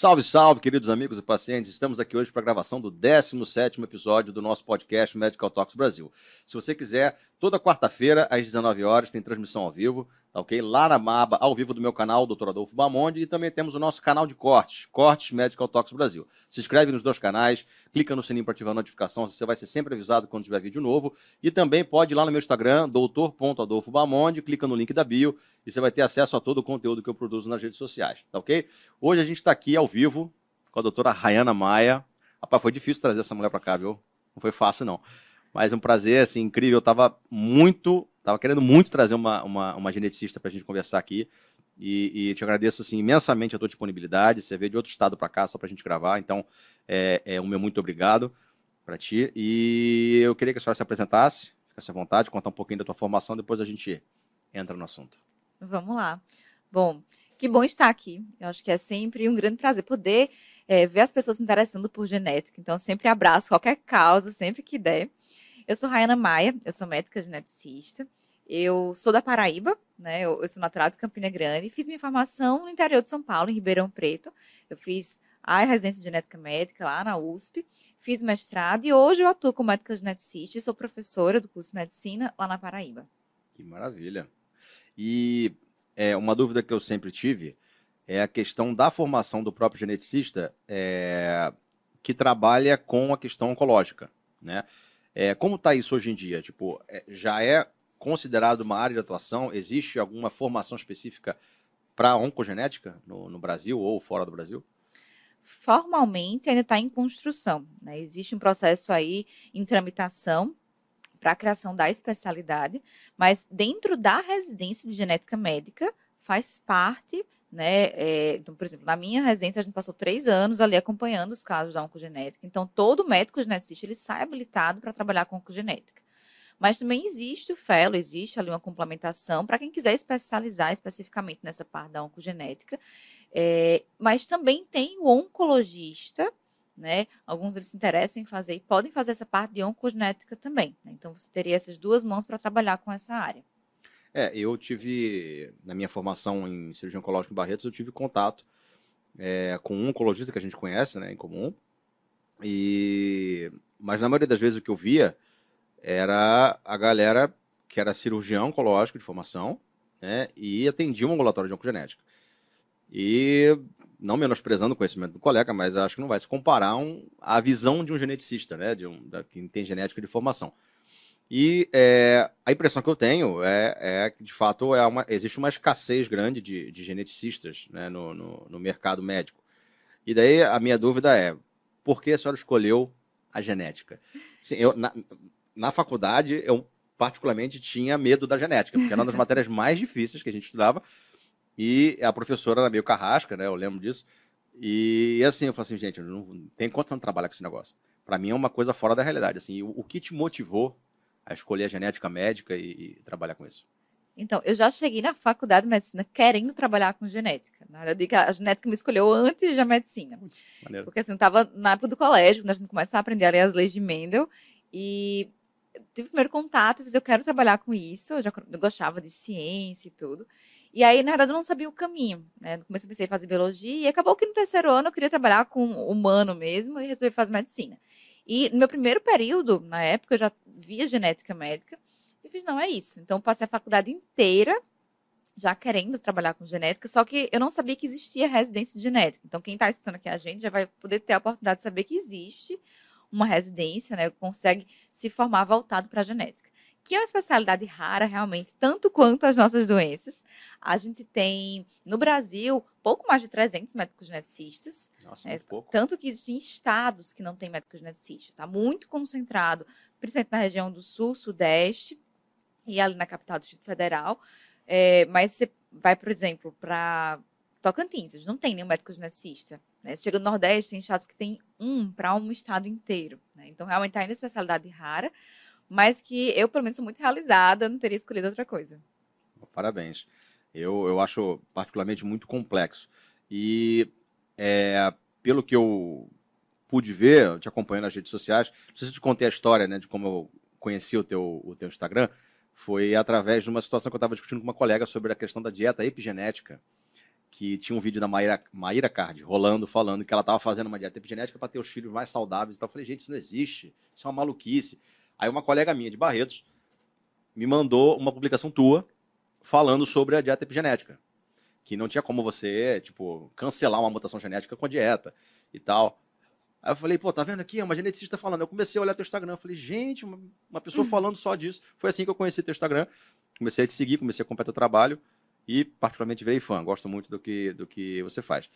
Salve, salve, queridos amigos e pacientes. Estamos aqui hoje para a gravação do 17º episódio do nosso podcast Medical Talks Brasil. Se você quiser, toda quarta-feira, às 19 horas, tem transmissão ao vivo, ok? Lá na Maba, ao vivo do meu canal, Dr. Adolfo Bamonde, e também temos o nosso canal de cortes, Cortes Medical Talks Brasil. Se inscreve nos dois canais, clica no sininho para ativar a notificação, você vai ser sempre avisado quando tiver vídeo novo. E também pode ir lá no meu Instagram, doutor.adolfo Bamonde, clica no link da bio e você vai ter acesso a todo o conteúdo que eu produzo nas redes sociais, tá ok? Hoje a gente está aqui ao vivo com a doutora Rayana Maia. Rapaz, foi difícil trazer essa mulher para cá, viu? Não foi fácil, não. Mas é um prazer, assim, incrível. Eu tava muito, tava querendo muito trazer uma, uma, uma geneticista para a gente conversar aqui. E, e, te agradeço assim, imensamente a tua disponibilidade. Você veio de outro estado para cá só para a gente gravar, então é, é meu muito obrigado para ti. E eu queria que a senhora se apresentasse, ficasse à vontade, contar um pouquinho da tua formação, depois a gente entra no assunto. Vamos lá. Bom, que bom estar aqui. Eu acho que é sempre um grande prazer poder é, ver as pessoas se interessando por genética. Então, sempre abraço qualquer causa, sempre que der. Eu sou Rayana Maia, eu sou médica geneticista. Eu sou da Paraíba, né? Eu, eu, sou natural de Campina Grande. Fiz minha formação no interior de São Paulo, em Ribeirão Preto. Eu fiz a residência de genética médica lá na USP. Fiz mestrado e hoje eu atuo como médica geneticista e sou professora do curso de medicina lá na Paraíba. Que maravilha. E é, uma dúvida que eu sempre tive é a questão da formação do próprio geneticista é, que trabalha com a questão oncológica, né? É, como está isso hoje em dia? Tipo, é, já é considerado uma área de atuação? Existe alguma formação específica para oncogenética no, no, Brasil ou fora do Brasil? Formalmente ainda está em construção. Né? Existe um processo aí em tramitação para a criação da especialidade, mas dentro da residência de genética médica faz parte né? É, então, por exemplo, na minha residência, a gente passou três anos ali acompanhando os casos da oncogenética. Então, todo médico geneticista ele sai habilitado para trabalhar com oncogenética. Mas também existe o fellow, existe ali uma complementação para quem quiser especializar especificamente nessa parte da oncogenética. É, mas também tem o oncologista, né? Alguns eles se interessam em fazer e podem fazer essa parte de oncogenética também. Né? Então, você teria essas duas mãos para trabalhar com essa área. É, eu tive, na minha formação em cirurgia oncológica em Barretos, eu tive contato é, com um oncologista que a gente conhece, né, em comum. E, mas na maioria das vezes o que eu via era a galera que era cirurgião oncológico de formação, né, e atendia um ambulatório de oncogenética. E não menosprezando o conhecimento do colega, mas acho que não vai se comparar um, a visão de um geneticista, né, de um, da, que tem genética de formação. E é, a impressão que eu tenho é, é que, de fato, é uma, existe uma escassez grande de, de geneticistas né, no, no, no, mercado médico. E daí a minha dúvida é, por que a senhora escolheu a genética? Assim, eu, na, na faculdade, eu particularmente tinha medo da genética, porque era uma das matérias mais difíceis que a gente estudava, e a professora era meio carrasca, né, eu lembro disso, e, assim, eu falei assim, gente, não, tem quanto não trabalha com esse negócio? Para mim é uma coisa fora da realidade. Assim, o, o que te motivou a escolher a genética médica e, e, trabalhar com isso? Então, eu já cheguei na faculdade de medicina querendo trabalhar com genética. Na verdade, a genética me escolheu antes da medicina. Maneiro. Porque assim, eu estava na época do colégio, quando a gente começa a aprender a ler as leis de Mendel, e tive o primeiro contato, fiz, eu quero trabalhar com isso, eu já eu gostava de ciência e tudo. E aí, na verdade, eu não sabia o caminho. Né? No começo eu pensei em fazer biologia, e acabou que no terceiro ano eu queria trabalhar com humano mesmo, e resolvi fazer medicina. E no meu primeiro período, na época, eu já via genética médica e fiz, não, é isso. Então, passei a faculdade inteira já querendo trabalhar com genética, só que eu não sabia que existia residência de genética. Então, quem está assistindo aqui a gente já vai poder ter a oportunidade de saber que existe uma residência, né? Consegue se formar voltado para a genética que é uma especialidade rara realmente, tanto quanto as nossas doenças. A gente tem, no Brasil, pouco mais de 300 médicos geneticistas. Nossa, é, pouco. Tanto que existem estados que não têm médicos geneticistas. Está muito concentrado, principalmente na região do Sul, Sudeste e ali na capital do Distrito Federal. É, mas você vai, por exemplo, para Tocantins, não tem nenhum médico geneticista. Né? Você chega no Nordeste, tem estados que tem um para um estado inteiro. Né? Então, realmente ainda especialidade rara mas que eu, pelo menos, sou muito realizada, não teria escolhido outra coisa. Parabéns. Eu, eu acho particularmente muito complexo. E é, pelo que eu pude ver, te acompanhando nas redes sociais, se eu te contei a história né, de como eu conheci o teu, o teu Instagram, foi através de uma situação que eu estava discutindo com uma colega sobre a questão da dieta epigenética. Que tinha um vídeo da Maíra, Maíra Card rolando, falando que ela estava fazendo uma dieta epigenética para ter os filhos mais saudáveis e tal. Eu falei, gente, isso não existe, isso é uma maluquice. Aí uma colega minha de Barretos me mandou uma publicação tua falando sobre a dieta epigenética. Que não tinha como você, tipo, cancelar uma mutação genética com a dieta e tal. Aí eu falei, pô, tá vendo aqui? É uma geneticista falando. Eu comecei a olhar teu Instagram. Eu falei, gente, uma, pessoa uhum. falando só disso. Foi assim que eu conheci teu Instagram. Comecei a te seguir, comecei a acompanhar teu trabalho e, particularmente, virei fã. Gosto muito do que, do que você faz.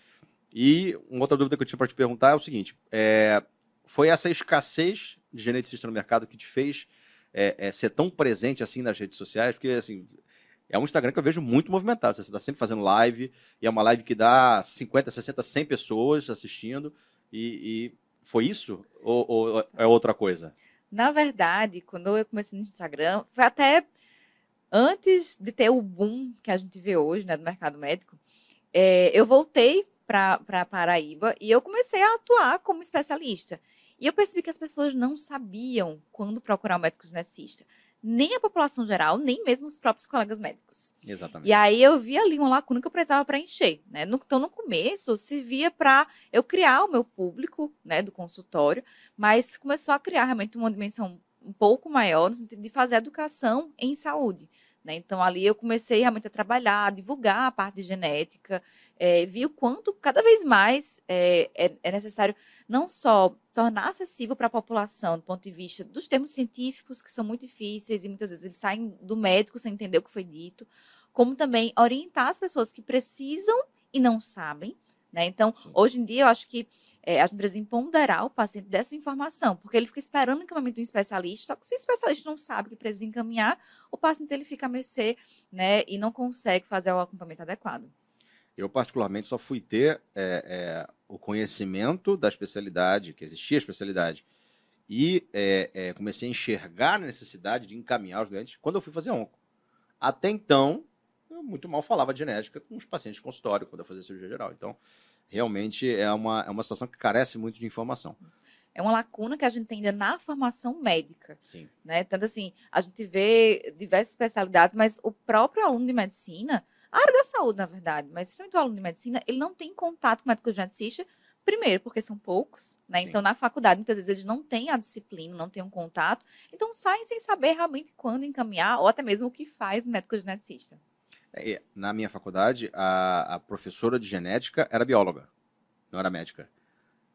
E uma outra dúvida que eu tinha para te perguntar é o seguinte: é, foi essa escassez de geneticista no mercado que te fez é, é, ser tão presente assim nas redes sociais? Porque, assim, é um Instagram que eu vejo muito movimentado. Você está sempre fazendo live, e é uma live que dá 50, 60, 100 pessoas assistindo. E, e foi isso? Ou, ou, é outra coisa? Na verdade, quando eu comecei no Instagram, foi até antes de ter o boom que a gente vê hoje né, no mercado médico. É, eu voltei para Paraíba e eu comecei a atuar como especialista. E eu percebi que as pessoas não sabiam quando procurar um médico geneticista nem a população geral, nem mesmo os próprios colegas médicos. Exatamente. E aí eu vi ali uma lacuna que eu precisava preencher, né? então, no começo, servia para eu criar o meu público, né, do consultório, mas começou a criar realmente uma dimensão um pouco maior no sentido de fazer educação em saúde. Né? Então, ali eu comecei realmente a trabalhar, a divulgar a parte de genética, é, vi o quanto cada vez mais é, é, é necessário não só tornar acessível para a população, do ponto de vista dos termos científicos, que são muito difíceis e muitas vezes eles saem do médico sem entender o que foi dito, como também orientar as pessoas que precisam e não sabem. Né? Então, Sim. hoje em dia, eu acho que é, a gente precisa empoderar o paciente dessa informação, porque ele fica esperando o encaminhamento de um especialista, só que se o especialista não sabe que precisa encaminhar, o paciente ele fica a mercê né, e não consegue fazer o acompanhamento adequado. Eu, particularmente, só fui ter é, é, o conhecimento da especialidade, que existia a especialidade, e é, comecei a enxergar a necessidade de encaminhar os doentes quando eu fui fazer onco. Até então, eu muito mal falava de genética com os pacientes de consultório, quando eu fazia cirurgia geral. Então, realmente é uma, é uma situação que carece muito de informação. É uma lacuna que a gente tem ainda na formação médica. Sim. Né? Tanto assim, a gente vê diversas especialidades, mas o próprio aluno de medicina, a área da saúde, na verdade, mas principalmente o aluno de medicina, ele não tem contato com o médico geneticista, primeiro, porque são poucos, né? Sim. Então, na faculdade, muitas vezes eles não têm a disciplina, não têm um contato, então saem sem saber realmente quando encaminhar, ou até mesmo o que faz o médico geneticista. É, na minha faculdade, a, a, professora de genética era bióloga, não era médica.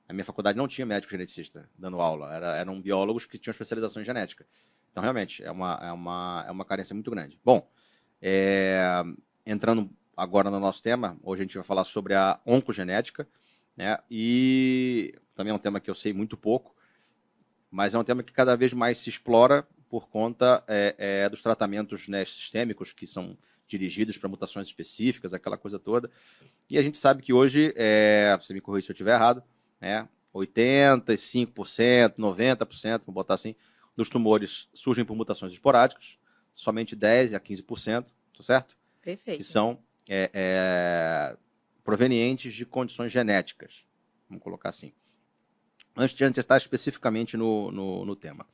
A minha faculdade não tinha médico geneticista dando aula, era, eram biólogos que tinham especialização em genética. Então, realmente, é uma, é uma, é uma carência muito grande. Bom, é, entrando agora no nosso tema, hoje a gente vai falar sobre a oncogenética, né? E também é um tema que eu sei muito pouco, mas é um tema que cada vez mais se explora por conta é, é, dos tratamentos né, sistêmicos que são dirigidos para mutações específicas, aquela coisa toda. E a gente sabe que hoje, é, você me corrija se eu estiver errado, né, 85%, 90%, vou botar assim, dos tumores surgem por mutações esporádicas, somente 10% a 15%, tá certo? Perfeito. Que são é, é, provenientes de condições genéticas, vamos colocar assim. Antes de entrar especificamente no, no, no tema,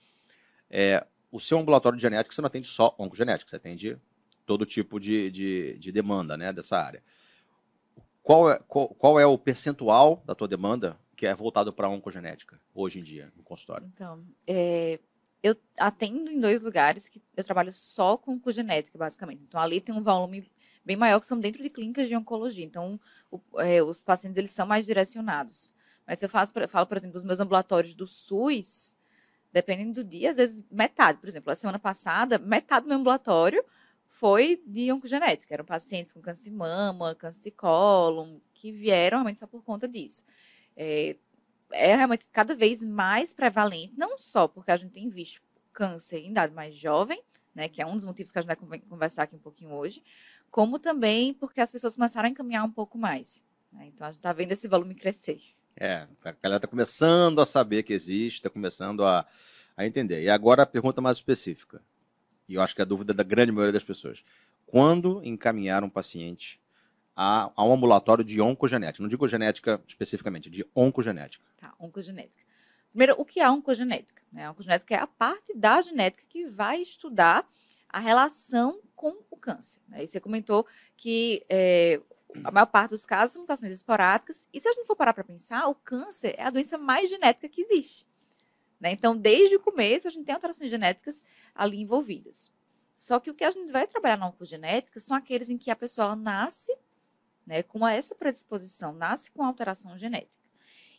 é, o seu ambulatório de genética você não atende só oncogenética, você atende todo tipo de, de, de demanda né, dessa área. Qual é, qual, qual, é o percentual da tua demanda que é voltado para a oncogenética hoje em dia no consultório? Então, é, eu atendo em dois lugares que eu trabalho só com oncogenética, basicamente. Então, ali tem um volume bem maior que são dentro de clínicas de oncologia. Então, o, é, os pacientes eles são mais direcionados. Mas se eu faço, falo, por exemplo, dos meus ambulatórios do SUS, dependendo do dia, às vezes metade. Por exemplo, a semana passada, metade do meu ambulatório foi de oncogenética. Eram pacientes com câncer de mama, câncer de cólon, que vieram realmente só por conta disso. É, é realmente cada vez mais prevalente, não só porque a gente tem visto câncer em idade mais jovem, né, que é um dos motivos que a gente vai conversar aqui um pouquinho hoje, como também porque as pessoas começaram a encaminhar um pouco mais. Né? Então a gente está vendo esse volume crescer. É, a galera está começando a saber que existe, está começando a, a entender. E agora a pergunta mais específica e eu acho que é a dúvida da grande maioria das pessoas. Quando encaminhar um paciente a, a um ambulatório de oncogenética? Não digo genética especificamente, de oncogenética. Tá, oncogenética. Primeiro, o que é a oncogenética? Né? A oncogenética é a parte da genética que vai estudar a relação com o câncer. Né? E você comentou que é, a maior parte dos casos são mutações esporádicas. E se a gente for parar para pensar, o câncer é a doença mais genética que existe. Né? Então, desde o começo, a gente tem alterações genéticas ali envolvidas. Só que o que a gente vai trabalhar na oncogenética são aqueles em que a pessoa nasce né, com essa predisposição, nasce com alteração genética.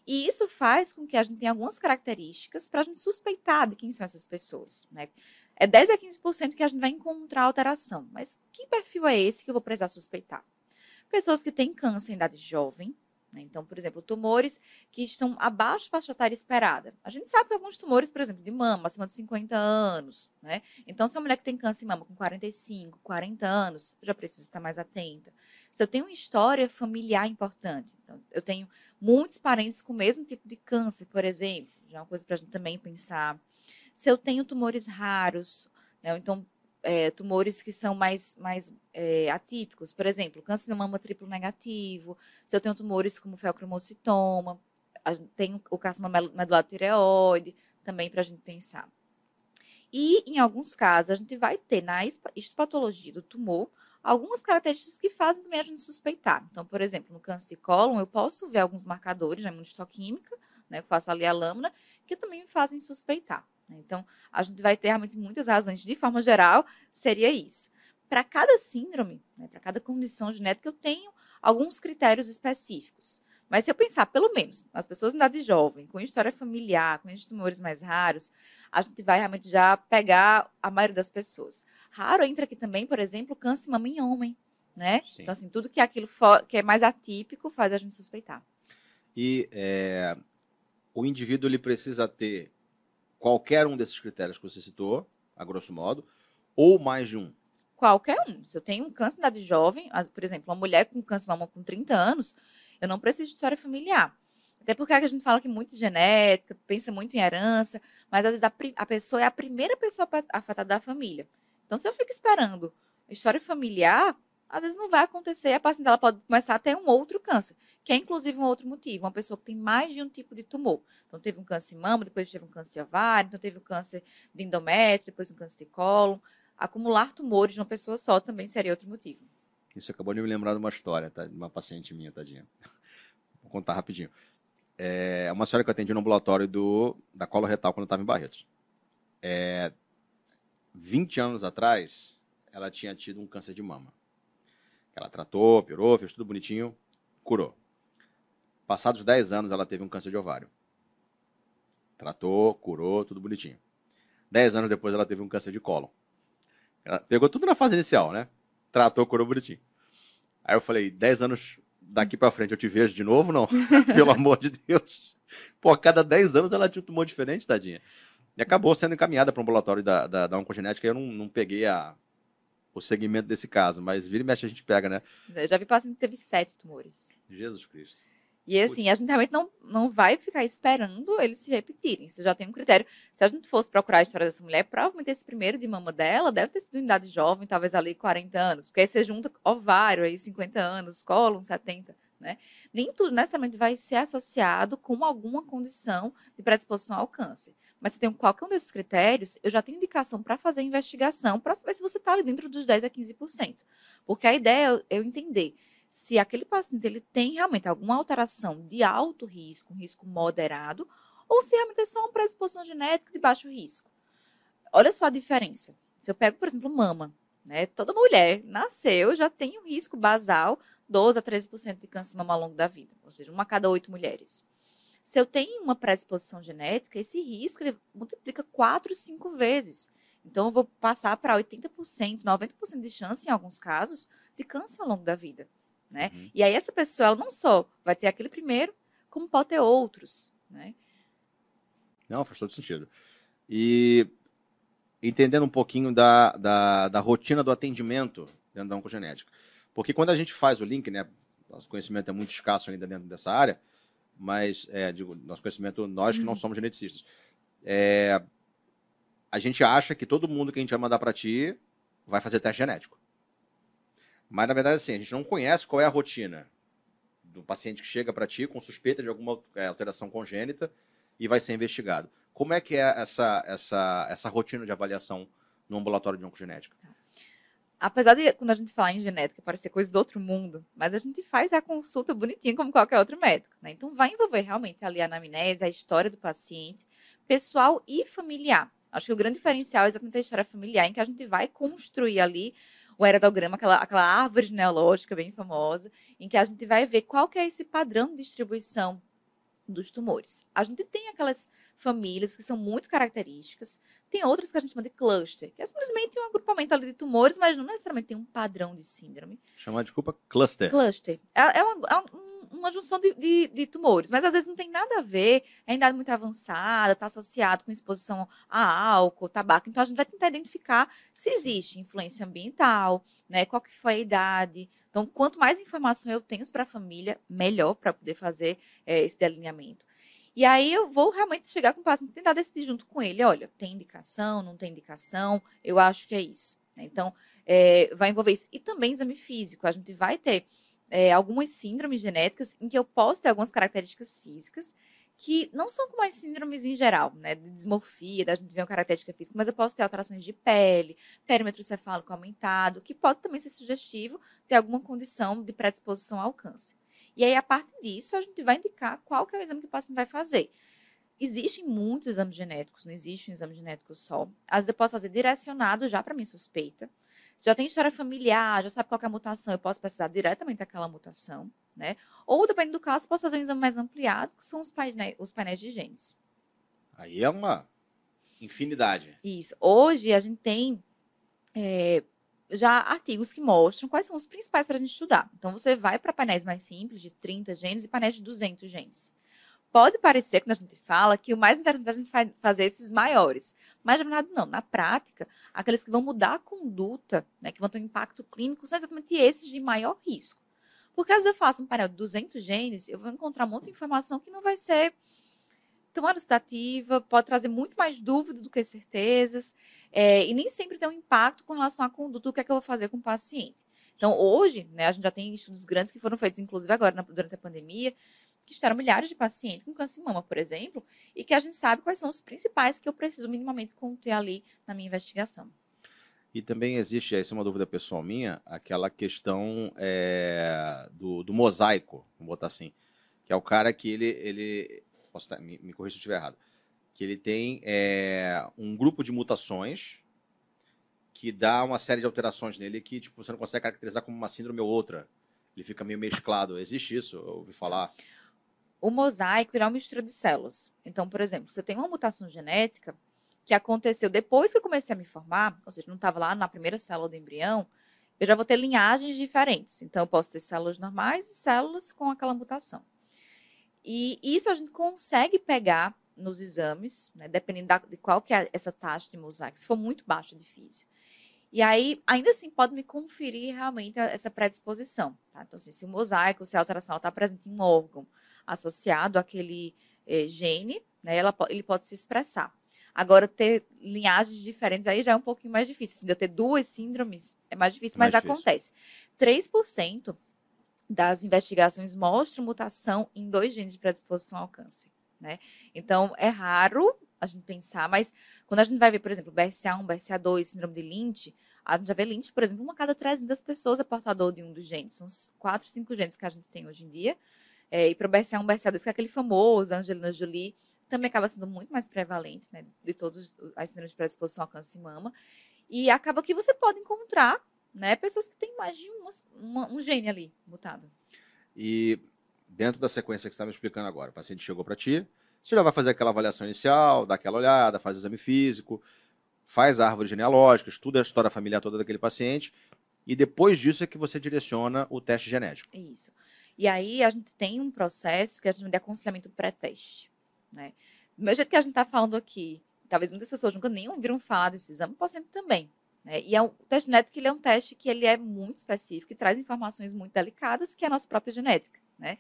E isso faz com que a gente tenha algumas características para a gente suspeitar de quem são essas pessoas. Né? É 10 a 15% que a gente vai encontrar alteração. Mas que perfil é esse que eu vou precisar suspeitar? Pessoas que têm câncer em idade jovem? Então, por exemplo, tumores que estão abaixo da faixa etária esperada. A gente sabe que alguns tumores, por exemplo, de mama, acima de 50 anos, né? Então, se uma mulher que tem câncer de mama com 45, 40 anos, já preciso estar mais atenta. Se eu tenho uma história familiar importante, então, eu tenho muitos parentes com o mesmo tipo de câncer, por exemplo, já é uma coisa para a gente também pensar. Se eu tenho tumores raros, né? Então, é, tumores que são mais, mais é, atípicos, por exemplo, câncer de mama triplo negativo, se eu tenho tumores como feocromocitoma, tem o carcinoma medular tireoide, também para a gente pensar. E, em alguns casos, a gente vai ter na histopatologia do tumor algumas características que fazem também a gente suspeitar. Então, por exemplo, no câncer de cólon, eu posso ver alguns marcadores na imunistoquímica, né, que eu faço ali a lâmina, que também me fazem suspeitar. Né? Então, a gente vai ter realmente muitas razões. De forma geral, seria isso. Para cada síndrome, né, para cada condição genética, eu tenho alguns critérios específicos. Mas se eu pensar, pelo menos, nas pessoas em idade jovem, com história familiar, com esses tumores mais raros, a gente vai realmente já pegar a maioria das pessoas. Raro entra aqui também, por exemplo, câncer mama em homem, né? Sim. Então, assim, tudo que é aquilo que é mais atípico faz a gente suspeitar. E é, o indivíduo ele precisa ter qualquer um desses critérios que você citou, a grosso modo, ou mais de um? Qualquer um. Se eu tenho um câncer de jovem, por exemplo, uma mulher com câncer de mama com 30 anos, eu não preciso de história familiar. Até porque a gente fala que muito genética, pensa muito em herança, mas às vezes a, a pessoa é a primeira pessoa afetada da família. Então, se eu fico esperando história familiar, às vezes não vai acontecer a paciente ela pode começar a ter um outro câncer, que é inclusive um outro motivo. Uma pessoa que tem mais de um tipo de tumor. Então, teve um câncer de mama, depois teve um câncer de ovário, então teve um câncer de endométrio, depois um câncer de cólon. Acumular tumores numa pessoa só também seria outro motivo. Isso acabou de me lembrar de uma história, tá? de uma paciente minha, tadinha. Vou contar rapidinho. É uma senhora que eu atendi no ambulatório do, da colo retal quando eu estava em Barretos. É, 20 anos atrás, ela tinha tido um câncer de mama. Ela tratou, pirou, fez tudo bonitinho, curou. Passados 10 anos, ela teve um câncer de ovário. Tratou, curou, tudo bonitinho. 10 anos depois, ela teve um câncer de cólon. Ela pegou tudo na fase inicial, né? Tratou, curou bonitinho. Aí eu falei, 10 anos daqui para frente eu te vejo de novo, não? Pelo amor de Deus. Pô, a cada 10 anos ela tinha um tumor diferente, tadinha. E acabou sendo encaminhada para um ambulatório da, da, da oncogenética. Eu não, não peguei a, o segmento desse caso, mas vira e mexe a gente pega, né? Eu já vi paciente que teve sete tumores. Jesus Cristo. E assim, a gente realmente não, não vai ficar esperando eles se repetirem. Você já tem um critério. Se a gente fosse procurar a história dessa mulher, provavelmente esse primeiro de mama dela deve ter sido em idade jovem, talvez ali 40 anos. Porque aí você junta ovário, aí 50 anos, cólon, 70. Né? Nem tudo necessariamente vai ser associado com alguma condição de predisposição ao câncer. Mas se tem qualquer um desses critérios, eu já tenho indicação para fazer a investigação para saber se você está ali dentro dos 10 a 15%. Porque a ideia é eu entender se aquele paciente ele tem realmente alguma alteração de alto risco, um risco moderado, ou se realmente é só uma predisposição genética de baixo risco. Olha só a diferença. Se eu pego, por exemplo, mama, né? Toda mulher nasceu já tem um risco basal 12 a 13% de câncer de mama ao longo da vida, ou seja, uma a cada oito mulheres. Se eu tenho uma predisposição genética, esse risco ele multiplica 4, 5 vezes. Então, eu vou passar para 80%, 90% de chance, em alguns casos, de câncer ao longo da vida. Né? Uhum. E aí, essa pessoa ela não só vai ter aquele primeiro, como pode ter outros. Né? Não, faz todo sentido. E entendendo um pouquinho da, da, da rotina do atendimento dentro da oncogenética. Porque quando a gente faz o link, né, nosso conhecimento é muito escasso ainda dentro dessa área, mas é, digo, nosso conhecimento, nós que não uhum. somos geneticistas, é, a gente acha que todo mundo que a gente vai mandar para ti vai fazer teste genético. Mas na verdade, assim, a gente não conhece qual é a rotina do paciente que chega para ti com suspeita de alguma é, alteração congênita e vai ser investigado. Como é que é essa, essa, essa rotina de avaliação no ambulatório de oncogenética? Tá. Apesar de quando a gente fala em genética parecer coisa do outro mundo, mas a gente faz a consulta bonitinha como qualquer outro médico, né? Então vai envolver realmente ali a anamnese, a história do paciente, pessoal e familiar. Acho que o grande diferencial é exatamente a história familiar, em que a gente vai construir ali o heredograma, aquela, aquela árvore genealógica bem famosa, em que a gente vai ver qual que é esse padrão de distribuição dos tumores. A gente tem aquelas famílias que são muito características, tem outras que a gente chama de cluster, que é simplesmente um agrupamento ali de tumores, mas não necessariamente tem um padrão de síndrome. Chama de culpa cluster. Cluster. É, é, uma, é um, uma junção de, de, de, tumores, mas às vezes não tem nada a ver, é em idade muito avançada, está associado com exposição a álcool, tabaco. Então a gente vai tentar identificar se existe influência ambiental, né? Qual que foi a idade. Então, quanto mais informação eu tenho para a família, melhor para poder fazer é, esse delineamento. E aí eu vou realmente chegar com o paciente, tentar decidir junto com ele, olha, tem indicação, não tem indicação, eu acho que é isso. Né? Então, é, vai envolver isso. E também exame físico, a gente vai ter é, algumas síndromes genéticas em que eu posso ter algumas características físicas que não são como as síndromes em geral, né, de dismorfia, da gente ver uma característica física, mas eu posso ter alterações de pele, perímetro cefálico aumentado, que pode também ser sugestivo de alguma condição de predisposição ao câncer. E aí, a partir disso, a gente vai indicar qual que é o exame que o paciente vai fazer. Existem muitos exames genéticos, não existe um exame genético só. Às vezes eu posso fazer direcionado já para minha suspeita. Já tem história familiar, já sabe qual é a mutação, eu posso precisar diretamente daquela mutação, né? Ou, dependendo do caso, posso fazer um exame mais ampliado, que são os painéis, os painéis de genes. Aí é uma infinidade. Isso. Hoje a gente tem é, já artigos que mostram quais são os principais para a gente estudar. Então, você vai para painéis mais simples, de 30 genes, e painéis de 200 genes. Pode parecer, quando a gente fala, que o mais interessante é a gente fazer esses maiores. Mas, na verdade, não. Na prática, aqueles que vão mudar a conduta, né, que vão ter um impacto clínico, são exatamente esses de maior risco. Porque, às vezes, eu faço um painel de 200 genes, eu vou encontrar de informação que não vai ser tão elucidativa, pode trazer muito mais dúvida do que certezas, é, e nem sempre tem um impacto com relação à conduta, o que é que eu vou fazer com o paciente. Então, hoje, né, a gente já tem estudos grandes que foram feitos, inclusive agora, na, durante a pandemia, que estaram milhares de pacientes com câncer de mama, por exemplo, e que a gente sabe quais são os principais que eu preciso minimamente conter ali na minha investigação. E também existe, essa é uma dúvida pessoal minha, aquela questão é, do, do, mosaico, vamos botar assim, que é o cara que ele, ele posso me, me corrija se eu estiver errado, que ele tem é, um grupo de mutações que dá uma série de alterações nele que tipo, você não consegue caracterizar como uma síndrome ou outra. Ele fica meio mesclado. Existe isso? Eu ouvi falar. O mosaico é uma mistura de células. Então, por exemplo, se eu tenho uma mutação genética que aconteceu depois que eu comecei a me formar, ou seja, não estava lá na primeira célula do embrião, eu já vou ter linhagens diferentes. Então, eu posso ter células normais e células com aquela mutação. E isso a gente consegue pegar nos exames, né, dependendo da, de qual que é essa taxa de mosaico. Se for muito baixo, é difícil. E aí, ainda assim, pode me conferir realmente essa predisposição. Tá? Então, assim, se o mosaico, se a alteração está presente em um órgão associado àquele eh, gene, né, ela, ele pode se expressar. Agora, ter linhagens diferentes aí já é um pouquinho mais difícil. Assim, de eu ter duas síndromes é mais difícil, mais mas difícil. acontece. 3% das investigações mostram mutação em dois genes de predisposição ao câncer. Né? Então, é raro a gente pensar, mas quando a gente vai ver, por exemplo, BRCA1, BRCA2, síndrome de Lynch, a gente já vê Lynch, por exemplo, uma cada 300 pessoas é portador de um dos genes. São os 4, 5 genes que a gente tem hoje em dia. É, e para o BRCA1, BRCA2, que é aquele famoso, Angelina Jolie, também acaba sendo muito mais prevalente, né, de todas as síndromes de predisposição ao câncer de mama. E acaba que você pode encontrar né? Pessoas que têm mais de uma, uma, um gene ali mutado. E dentro da sequência que você está me explicando agora, o paciente chegou para ti, você já vai fazer aquela avaliação inicial, dá aquela olhada, faz exame físico, faz árvore genealógica, estuda a história familiar toda daquele paciente, e depois disso é que você direciona o teste genético. Isso. E aí a gente tem um processo que a gente de aconselhamento pré-teste. Né? Do mesmo jeito que a gente está falando aqui, talvez muitas pessoas nunca nem ouviram falar desse exame, o paciente também. Né? E é um, o teste genético ele é um teste que ele é muito específico e traz informações muito delicadas, que é a nossa própria genética. Né?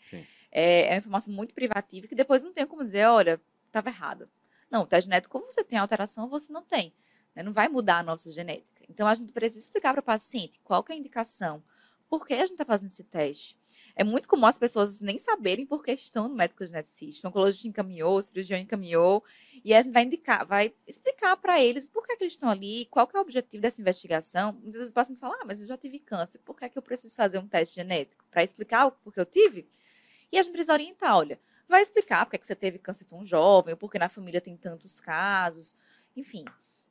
É, é uma informação muito privativa que depois não tem como dizer, olha, estava errado. Não, o teste genético, como você tem alteração, você não tem. Né? Não vai mudar a nossa genética. Então, a gente precisa explicar para o paciente qual é a indicação, por que a gente está fazendo esse teste. É muito comum as pessoas nem saberem por que estão no médico geneticista. O oncologista encaminhou, o cirurgião encaminhou, e a gente vai indicar, vai explicar para eles por que, que, eles estão ali, qual é o objetivo dessa investigação. Muitas vezes o paciente fala, ah, mas eu já tive câncer, por que, que eu preciso fazer um teste genético? Para explicar o porquê eu tive? E a gente precisa orientar, olha, vai explicar por que, que você teve câncer tão jovem, ou porque na família tem tantos casos, enfim,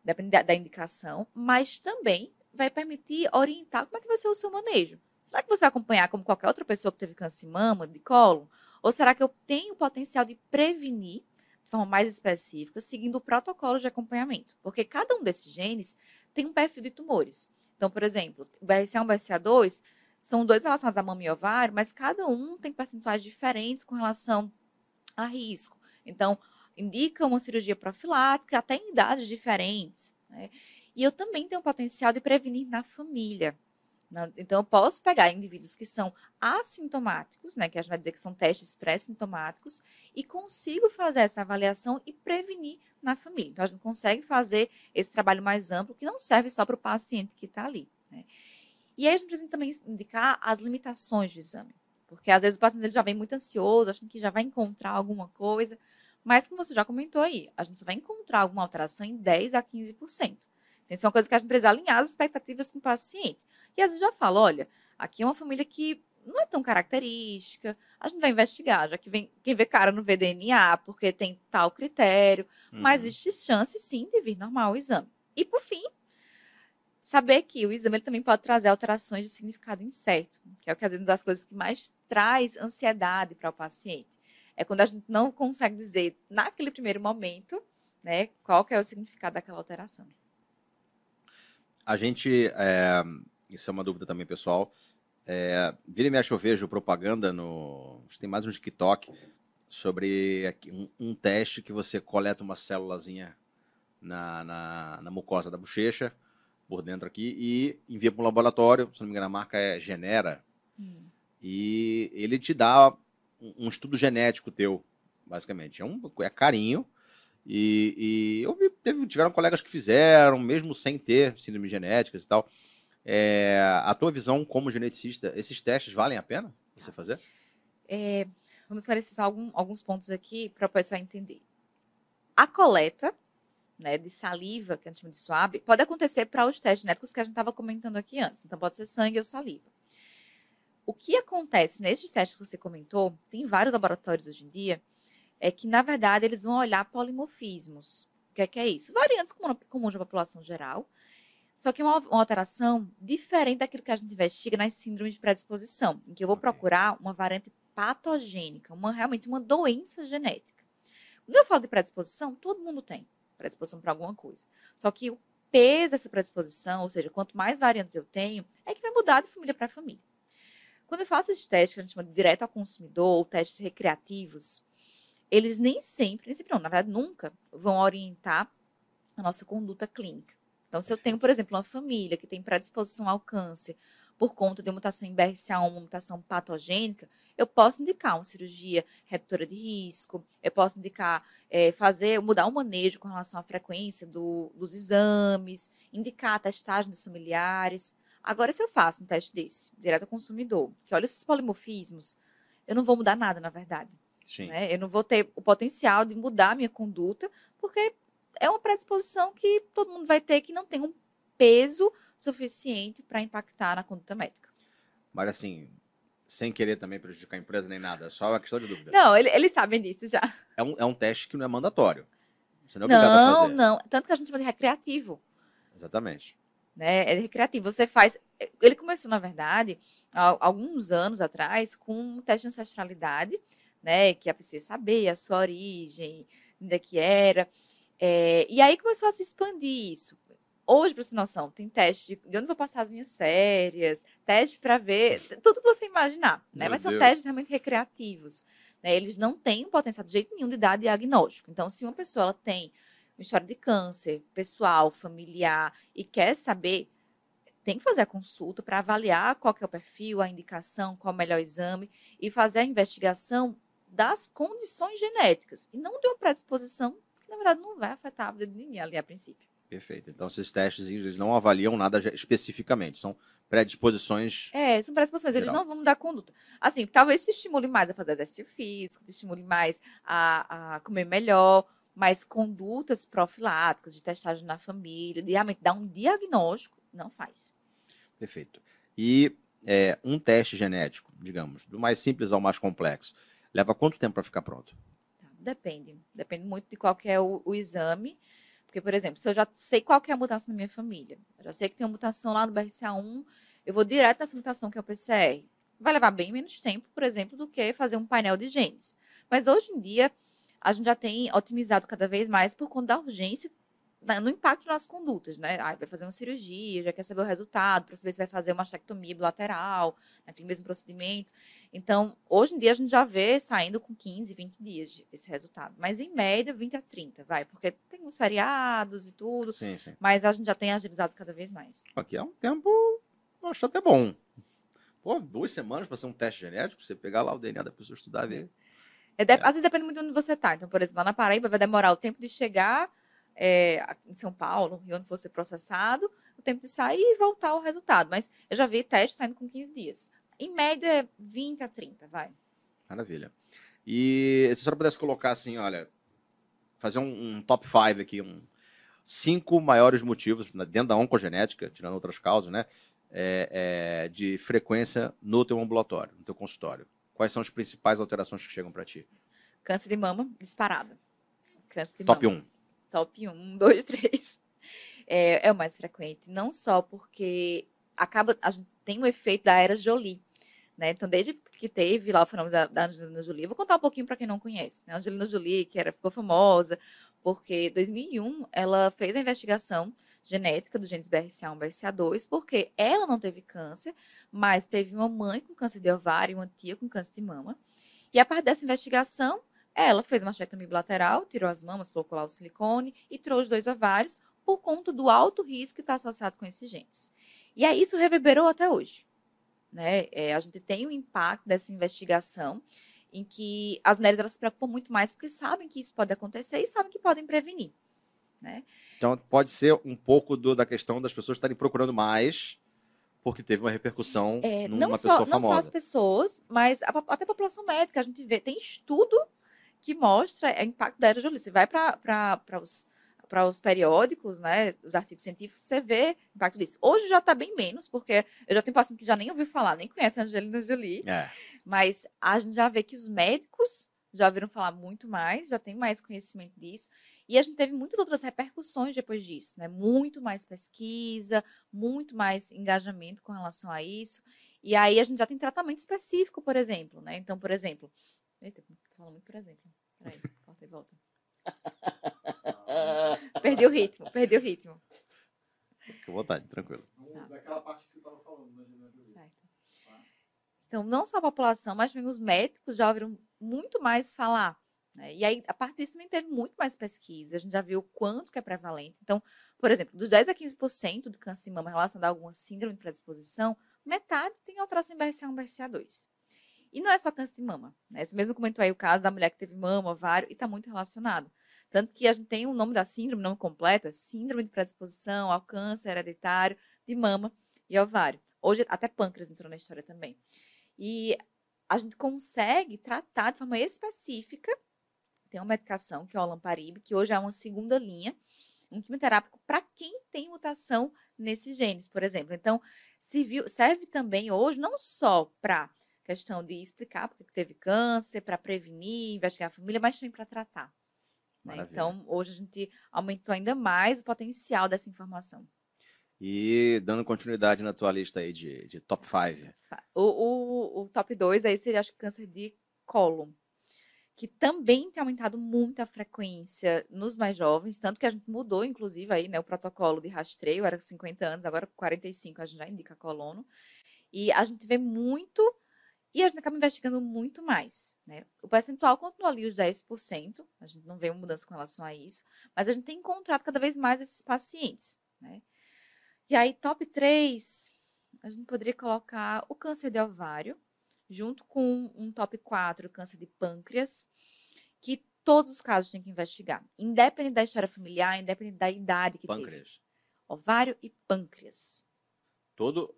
depende da, da indicação, mas também vai permitir orientar como é que vai ser o seu manejo. Será que você vai acompanhar como qualquer outra pessoa que teve câncer de mama, de colo? Ou será que eu tenho o potencial de prevenir de forma mais específica, seguindo o protocolo de acompanhamento? Porque cada um desses genes tem um perfil de tumores. Então, por exemplo, o BRCA1 e o BRCA2 são dois relacionados a mama e ovário, mas cada um tem percentuais diferentes com relação a risco. Então, indica uma cirurgia profilática até em idades diferentes. Né? E eu também tenho o potencial de prevenir na família. Então, eu posso pegar indivíduos que são assintomáticos, né, que a gente vai dizer que são testes pré-sintomáticos, e consigo fazer essa avaliação e prevenir na família. Então, a gente consegue fazer esse trabalho mais amplo, que não serve só para o paciente que está ali. Né? E aí, a gente precisa também indicar as limitações do exame. Porque, às vezes, o paciente já vem muito ansioso, achando que já vai encontrar alguma coisa, mas, como você já comentou aí, a gente só vai encontrar alguma alteração em 10% a 15%. Então, isso é uma coisa que a gente precisa alinhar as expectativas com o paciente. E às vezes já fala, olha, aqui é uma família que não é tão característica, a gente vai investigar, já que vem, quem vê cara não vê DNA, porque tem tal critério, uhum. mas existe chance sim de vir normal o exame. E por fim, saber que o exame também pode trazer alterações de significado incerto, que é o que às vezes uma das coisas que mais traz ansiedade para o paciente. É quando a gente não consegue dizer naquele primeiro momento, né, qual que é o significado daquela alteração. A gente, é, isso é uma dúvida também pessoal, é, vira e mexe eu vejo propaganda no, tem mais um TikTok, sobre um, um, teste que você coleta uma célulazinha na, na, na, mucosa da bochecha, por dentro aqui, e envia para um laboratório, se não me engano a marca é Genera, hum. e ele te dá um, um estudo genético teu, basicamente. É, um, é carinho, e, e eu vi, teve, tiveram colegas que fizeram, mesmo sem ter síndrome genéticas e tal. É, a tua visão como geneticista, esses testes valem a pena você tá. fazer? É, vamos esclarecer algum, alguns pontos aqui para o pessoal entender. A coleta né, de saliva, que a gente chama de swab, pode acontecer para os testes genéticos que a gente estava comentando aqui antes. Então, pode ser sangue ou saliva. O que acontece nesses testes que você comentou, tem vários laboratórios hoje em dia, é que, na verdade, eles vão olhar polimorfismos. O que é, que é isso? Variantes comuns da população geral, só que é uma, uma, alteração diferente daquilo que a gente investiga nas síndromes de predisposição, em que eu vou okay. procurar uma variante patogênica, uma, realmente uma doença genética. Quando eu falo de predisposição, todo mundo tem predisposição para alguma coisa. Só que o peso dessa predisposição, ou seja, quanto mais variantes eu tenho, é que vai mudar de família para família. Quando eu faço esses testes que a gente chama de direto ao consumidor, ou testes recreativos, eles nem sempre, nem sempre não, na verdade nunca, vão orientar a nossa conduta clínica. Então, se eu tenho, por exemplo, uma família que tem predisposição ao câncer por conta de uma mutação em BRCA1, uma mutação patogênica, eu posso indicar uma cirurgia redutora de risco, eu posso indicar é, fazer, mudar o manejo com relação à frequência do, dos exames, indicar a testagem dos familiares. Agora, se eu faço um teste desse, direto ao consumidor, que olha esses polimorfismos, eu não vou mudar nada, na verdade. Né? Eu não vou ter o potencial de mudar a minha conduta, porque é uma predisposição que todo mundo vai ter que não tem um peso suficiente para impactar na conduta médica. Mas assim, sem querer também prejudicar a empresa nem nada, é só uma questão de dúvida. Não, ele, eles sabem disso já. É um, é um teste que não é mandatório. Você não é obrigado não, a fazer. Não, não. Tanto que a gente chama de recreativo. Exatamente. Né? É recreativo. Você faz. Ele começou, na verdade, há alguns anos atrás, com um teste de ancestralidade né? Que a pessoa ia saber a sua origem, onde é que era. É, e aí começou a se expandir isso. Hoje, para você noção, tem teste de onde vou passar as minhas férias, teste para ver, tudo que você imaginar, né? Mas são testes realmente recreativos. Né? Eles não têm um potencial de jeito nenhum de dar diagnóstico. Então, se uma pessoa ela tem uma história de câncer pessoal, familiar, e quer saber, tem que fazer a consulta para avaliar qual é o perfil, a indicação, qual é o melhor exame, e fazer a investigação das condições genéticas e não de uma predisposição que, na verdade, não vai afetar a vida de ninguém ali a princípio. Perfeito. Então, esses testes eles não avaliam nada especificamente, são predisposições. É, são predisposições, geral. eles não vão mudar a conduta. Assim, talvez te estimule mais a fazer exercício físico, te estimule mais a, a comer melhor, mas condutas profiláticas, de testagem na família, de realmente dar um diagnóstico, não faz. Perfeito. E é, um teste genético, digamos, do mais simples ao mais complexo, leva quanto tempo para ficar pronto? Tá, depende. Depende muito de qual é o, o exame. Porque, por exemplo, se eu já sei qual é a mutação na minha família, eu já sei que tem uma mutação lá no BRCA1, eu vou direto nessa mutação que é o PCR. Vai levar bem menos tempo, por exemplo, do que fazer um painel de genes. Mas hoje em dia, a gente já tem otimizado cada vez mais por conta da urgência no impacto nas condutas, né? Ah, vai fazer uma cirurgia, já quer saber o resultado, para saber se vai fazer uma mastectomia bilateral, naquele mesmo procedimento. Então, hoje em dia, a gente já vê saindo com 15, 20 dias esse resultado. Mas, em média, 20 a 30, vai. Porque tem os feriados e tudo. Sim, sim. Mas a gente já tem agilizado cada vez mais. Aqui é um tempo, eu acho até bom. Pô, duas semanas para ser um teste genético, você pegar lá o DNA da pessoa, estudar, ver. É, é. Às vezes depende muito de onde você está. Então, por exemplo, lá na Paraíba vai demorar o tempo de chegar é, em São Paulo, e onde for ser processado, o tempo de sair e voltar ao resultado. Mas eu já vi testes saindo com 15 dias. Em média, 20 a 30, vai. Maravilha. E se a senhora pudesse colocar assim, olha, fazer um, um top 5 aqui, um cinco maiores motivos, né, dentro da oncogenética, tirando outras causas, né? É, é, de frequência no teu ambulatório, no teu consultório. Quais são as principais alterações que chegam para ti? Câncer de mama, disparado. Câncer de Top mama. 1 top 1, 2, 3. É, é o mais frequente. Não só porque acaba, a tem o efeito da era Jolie. Né? Então, desde que teve lá o fenômeno da, da Angelina Jolie, vou contar um pouquinho para quem não conhece. Né? A Angelina Jolie, que era, ficou famosa, porque em 2001 ela fez a investigação genética do genes BRCA1 e BRCA2, porque ela não teve câncer, mas teve uma mãe com câncer de ovário e uma tia com câncer de mama. E a partir dessa investigação, ela fez uma mastectomia bilateral, tirou as mamas, colocou lá o silicone e trouxe dois ovários por conta do alto risco que está associado com esses genes. E aí isso reverberou até hoje. Né? É, a gente tem o um impacto dessa investigação em que as mulheres elas se preocupam muito mais porque sabem que isso pode acontecer e sabem que podem prevenir. Né? Então pode ser um pouco do, da questão das pessoas estarem procurando mais porque teve uma repercussão é, numa não pessoa só, famosa. Não só as pessoas, mas a, até a população médica. A gente vê, tem estudo que mostra o impacto da Jolie. Você vai para os para os periódicos, né, os artigos científicos, você vê o impacto disso. Hoje já está bem menos, porque eu já tenho paciente que já nem ouviu falar, nem conhece a Angelina Jolie, é. mas a gente já vê que os médicos já ouviram falar muito mais, já tem mais conhecimento disso, e a gente teve muitas outras repercussões depois disso, né, muito mais pesquisa, muito mais engajamento com relação a isso, e aí a gente já tem tratamento específico, por exemplo, né, então, por exemplo, eita, falando muito por exemplo. Peraí, corta e volta. perdi o ritmo, perdi o ritmo. Fique à vontade, tranquilo. Tá. Daquela parte que você estava falando, né, Certo. Tá. Então, não só a população, mas também os médicos já ouviram muito mais falar. Né? E aí, a partir disso, também teve muito mais pesquisa. A gente já viu o quanto que é prevalente. Então, por exemplo, dos 10 a 15% do câncer de mama relacionado a alguma síndrome de predisposição, metade tem alteração em BRCA1 e BRCA2. E não é só câncer de mama. Né? Você mesmo comentou aí o caso da mulher que teve mama, ovário, e está muito relacionado. Tanto que a gente tem o nome da síndrome, nome completo, é Síndrome de Predisposição ao Câncer Hereditário de Mama e Ovário. Hoje até pâncreas entrou na história também. E a gente consegue tratar de forma específica. Tem uma medicação que é o Lamparib, que hoje é uma segunda linha, um quimioterápico para quem tem mutação nesses genes, por exemplo. Então, serviu, serve também hoje não só para questão de explicar porque teve câncer, para prevenir, investigar a família, mas também para tratar. Né? Então, hoje a gente aumentou ainda mais o potencial dessa informação. E dando continuidade na tua lista aí de, de top 5. O, o, o, top 2 aí seria, acho que câncer de colo, que também tem aumentado muito a frequência nos mais jovens, tanto que a gente mudou, inclusive, aí, né, o protocolo de rastreio, era 50 anos, agora 45 a gente já indica colono. E a gente vê muito e a gente acaba investigando muito mais. Né? O percentual continua ali os 10%, a gente não vê uma mudança com relação a isso, mas a gente tem encontrado cada vez mais esses pacientes. Né? E aí, top 3, a gente poderia colocar o câncer de ovário, junto com um top 4, o câncer de pâncreas, que Todos os casos tem que investigar, independente da história familiar, independente da idade que pâncreas. teve. Ovário e pâncreas. Todo,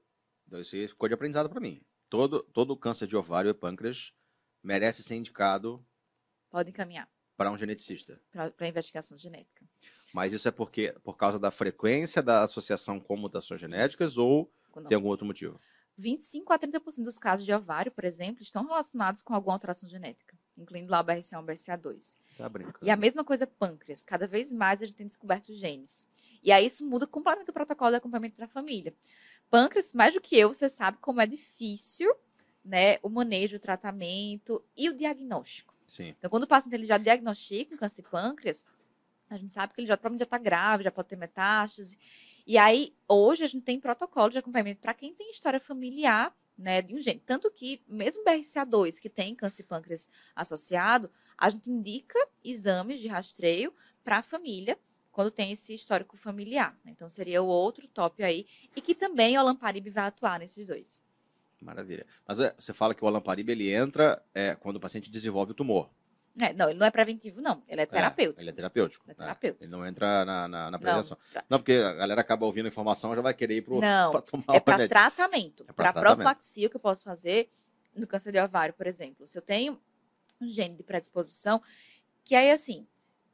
isso ficou de aprendizado para mim. Todo, todo câncer de ovário e pâncreas merece ser indicado. Pode encaminhar. Para um geneticista. Para investigação genética. Mas isso é porque por causa da frequência da associação com mutações genéticas isso. ou Não. tem algum outro motivo? 25 a 30% dos casos de ovário, por exemplo, estão relacionados com alguma alteração genética, incluindo lá o BRCA1 e BRCA2. Tá brincando. E a mesma coisa pâncreas. Cada vez mais a gente tem descoberto genes. E aí isso muda completamente o protocolo de acompanhamento da família. Pâncreas, mais do que eu, você sabe como é difícil né, o manejo, o tratamento e o diagnóstico. Sim. Então, quando o paciente ele já diagnostica um câncer de pâncreas, a gente sabe que ele já provavelmente já está grave, já pode ter metástase. E aí, hoje, a gente tem protocolo de acompanhamento para quem tem história familiar né, de um gene. Tanto que, mesmo BRCA2, que tem câncer de pâncreas associado, a gente indica exames de rastreio para a família quando tem esse histórico familiar. Né? Então, seria o outro top aí. E que também o Alamparibe vai atuar nesses dois. Maravilha. Mas é, você fala que o Alamparibe ele entra é, quando o paciente desenvolve o tumor. É, não, ele não é preventivo, não. Ele é terapêutico. É, ele é terapêutico. Ele, é terapêutico. ele não entra na, na, na prevenção. Não, pra... não, porque a galera acaba ouvindo a informação e já vai querer ir para Não, tomar é para tratamento. É para profilaxia, que eu posso fazer no câncer de ovário, por exemplo. Se eu tenho um gene de predisposição, que aí, assim,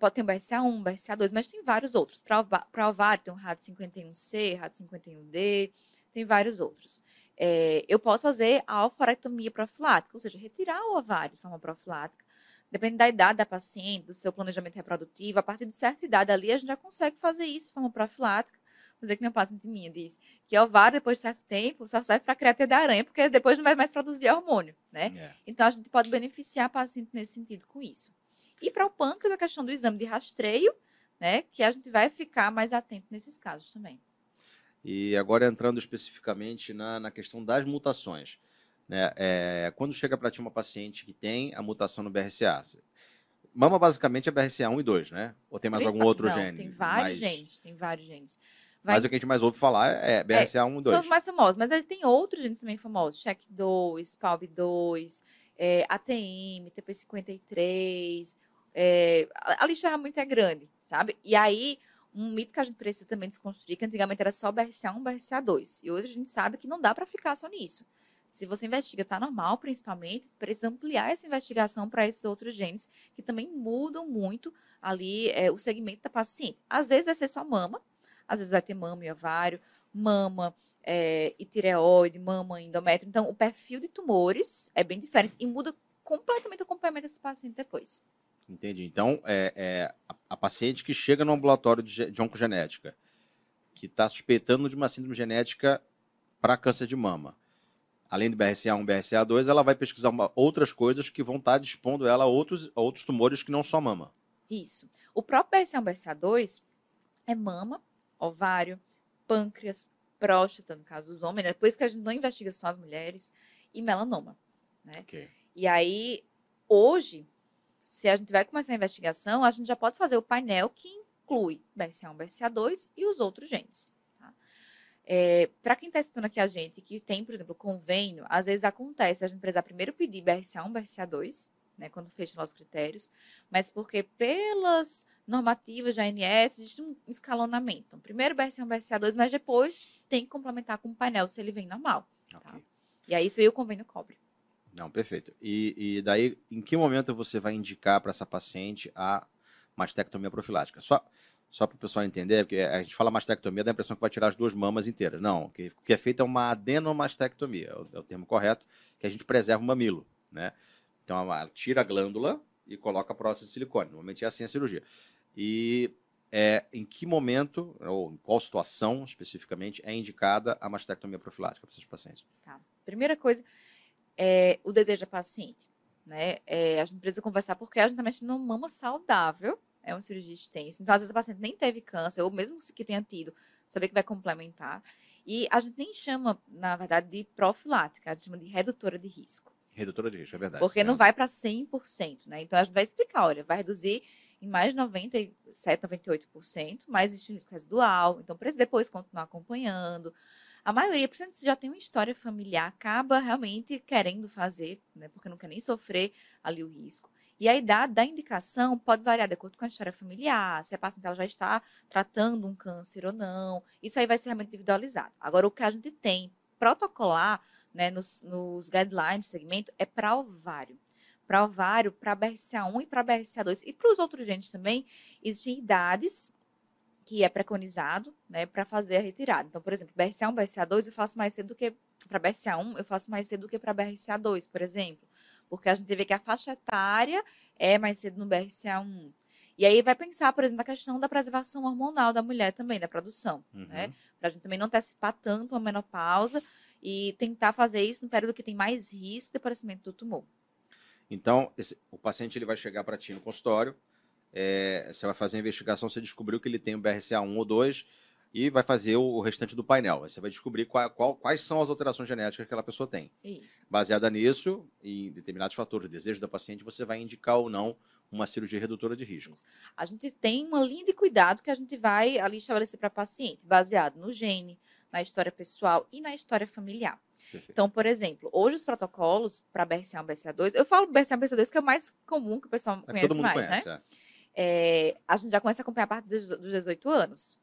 pode ter um BRCA1, BRCA2, mas tem vários outros. Para ovário, tem um RAD51C, RAD51D, tem vários outros. É, eu posso fazer a alfarectomia profilática, ou seja, retirar o ovário de forma profilática Depende da idade da paciente, do seu planejamento reprodutivo, a partir de certa idade ali, a gente já consegue fazer isso de forma profilática. Dizer que uma paciente minha diz que ovário, depois de certo tempo, só serve para criar da aranha, porque depois não vai mais produzir hormônio, né? É. Então, a gente pode beneficiar a paciente nesse sentido com isso. E para o pâncreas, a questão do exame de rastreio, né? Que a gente vai ficar mais atento nesses casos também. E agora entrando especificamente na, na questão das mutações. Né? É, quando chega para ti uma paciente que tem a mutação no BRCA, mama basicamente é BRCA1 e 2, né? Ou tem mais algum outro não, gene? Tem vários genes, tem vários genes. Vai... Mas o que a gente mais ouve falar é BRCA1 e 2. São os mais famosos, mas tem outros genes também famosos, CHEK2, PALB2, é, ATM, TP53, é, a lista realmente é grande, sabe? E aí, um mito que a gente precisa também desconstruir, que antigamente era só BRCA1, BRCA2, e hoje a gente sabe que não dá para ficar só nisso. Se você investiga, está normal, principalmente, precisa ampliar essa investigação para esses outros genes que também mudam muito ali é, o segmento da paciente. Às vezes vai ser só mama, às vezes vai ter mama e ovário, mama é, e tireoide, mama e endométrio. Então, o perfil de tumores é bem diferente e muda completamente o acompanhamento desse paciente depois. Entendi. Então, é, é a, a, paciente que chega no ambulatório de, de oncogenética, que está suspeitando de uma síndrome genética para câncer de mama, além do BRCA1 e BRCA2, ela vai pesquisar uma, outras coisas que vão estar tá dispondo ela a outros, a outros tumores que não só mama. Isso. O próprio BRCA1 e BRCA2 é mama, ovário, pâncreas, próstata, no caso dos homens, né? por isso que a gente não investiga só as mulheres, e melanoma. Né? Okay. E aí, hoje, se a gente vai começar a investigação, a gente já pode fazer o painel que inclui BRCA1, BRCA2 e os outros genes. É, para quem está assistindo aqui a gente, que tem, por exemplo, convênio, às vezes acontece a gente precisar primeiro pedir BRCA1, BRCA2, né, quando fecha nossos critérios, mas porque pelas normativas da ANS existe um escalonamento. Então, primeiro BRCA1, BRCA2, mas depois tem que complementar com o painel se ele vem normal. Tá? Okay. E aí isso aí o convênio cobre. Não, perfeito. E, e daí, em que momento você vai indicar para essa paciente a mastectomia profilática? Só só para o pessoal entender, porque a gente fala mastectomia, dá a impressão que vai tirar as duas mamas inteiras. Não, o que, que é feito é uma adenomastectomia, é o, é o, termo correto, que a gente preserva o mamilo, né? Então, ela tira a glândula e coloca a prótese de silicone. Normalmente é assim a cirurgia. E é, em que momento, ou em qual situação especificamente, é indicada a mastectomia profilática para esses pacientes? Tá. Primeira coisa, é o desejo da paciente. Né? É, a gente precisa conversar porque a gente está mexendo numa mama saudável, é uma cirurgia extensa. Então, às vezes, a paciente nem teve câncer, ou mesmo que tenha tido, saber que vai complementar. E a gente nem chama, na verdade, de profilática, a gente chama de redutora de risco. Redutora de risco, é verdade. Porque não vai para 100%, né? Então, a gente vai explicar, olha, vai reduzir em mais de 97, 98%, mas existe um risco residual. Então, precisa depois continuar acompanhando. A maioria, principalmente se já tem uma história familiar, acaba realmente querendo fazer, né? Porque não quer nem sofrer ali o risco. E a idade da indicação pode variar de acordo com a história familiar, se a paciente ela já está tratando um câncer ou não. Isso aí vai ser realmente individualizado. Agora, o que a gente tem protocolar né, nos, nos guidelines de segmento é para ovário. Para ovário, para BRCA1 e para BRCA2. E para os outros genes também, existem idades que é preconizado né, para fazer a retirada. Então, por exemplo, BRCA1, BRCA2 eu faço mais cedo do que para BRCA1, eu faço mais cedo do que para BRCA2, por exemplo. Porque a gente vê que a faixa etária é mais cedo no BRCA1. E aí vai pensar, por exemplo, na questão da preservação hormonal da mulher também, da produção, uhum. né? Para a gente também não antecipar tanto a menopausa e tentar fazer isso no período que tem mais risco de aparecimento do tumor. Então, esse, o paciente ele vai chegar para ti no consultório, é, você vai fazer a investigação, você descobriu que ele tem o BRCA1 ou 2 e vai fazer o, o restante do painel. Você vai descobrir qual, qual, quais são as alterações genéticas que aquela pessoa tem. Isso. Baseada nisso, em determinados fatores, desejo da paciente, você vai indicar ou não uma cirurgia redutora de risco. A gente tem uma linha de cuidado que a gente vai ali estabelecer para paciente, baseado no gene, na história pessoal e na história familiar. Perfeito. Então, por exemplo, hoje os protocolos para BRCA1 BRCA2, eu falo BRCA1 BRCA2 que é o mais comum que o pessoal é, conhece mais, conhece, né? É. É, a gente já começa a acompanhar a partir dos 18 anos.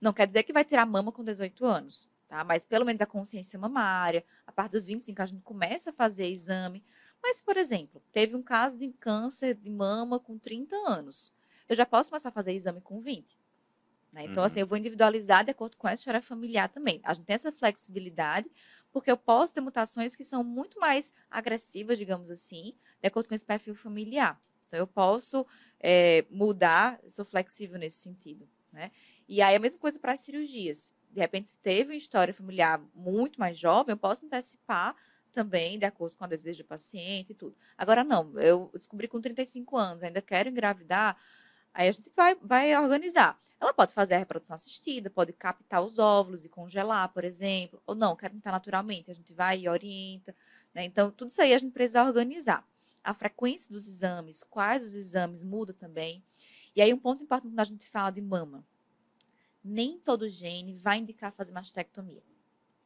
Não quer dizer que vai tirar mama com 18 anos, tá? Mas pelo menos a consciência mamária, a partir dos 25 a gente começa a fazer exame. Mas, por exemplo, teve um caso de câncer de mama com 30 anos. Eu já posso começar a fazer exame com 20. Né? Então, uhum. assim, eu vou individualizar de acordo com essa história familiar também. A gente tem essa flexibilidade, porque eu posso ter mutações que são muito mais agressivas, digamos assim, de acordo com esse perfil familiar. Então, eu posso é, mudar, sou flexível nesse sentido. Né? E aí, a mesma coisa para as cirurgias. De repente, se teve uma história familiar muito mais jovem, eu posso antecipar também, de acordo com o desejo do paciente e tudo. Agora, não, eu descobri com 35 anos, ainda quero engravidar, Aí a gente vai, vai organizar. Ela pode fazer a reprodução assistida, pode captar os óvulos e congelar, por exemplo, ou não, quero tentar naturalmente, a gente vai e orienta. Né? Então, tudo isso aí a gente precisa organizar. A frequência dos exames, quais os exames muda também. E aí, um ponto importante quando a gente fala de mama. Nem todo gene vai indicar fazer mastectomia.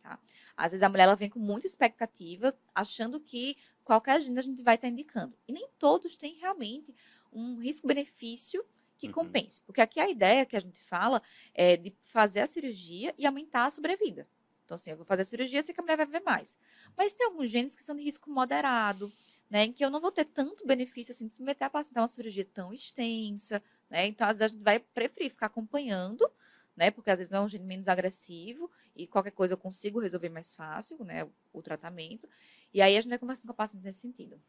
Tá? Às vezes a mulher ela vem com muita expectativa, achando que qualquer gene a gente vai estar indicando. E nem todos têm realmente um risco-benefício que uhum. compense. Porque aqui a ideia que a gente fala é de fazer a cirurgia e aumentar a sobrevida. Então, assim, eu vou fazer a cirurgia, sei que a mulher vai viver mais. Mas tem alguns genes que são de risco moderado, né? Em que eu não vou ter tanto benefício assim de se meter a paciente uma cirurgia tão extensa, né? Então, às vezes, a gente vai preferir ficar acompanhando, né? Porque às vezes não é um gene menos agressivo e qualquer coisa eu consigo resolver mais fácil, né? O, o tratamento. E aí a gente vai conversando com a paciente nesse sentido.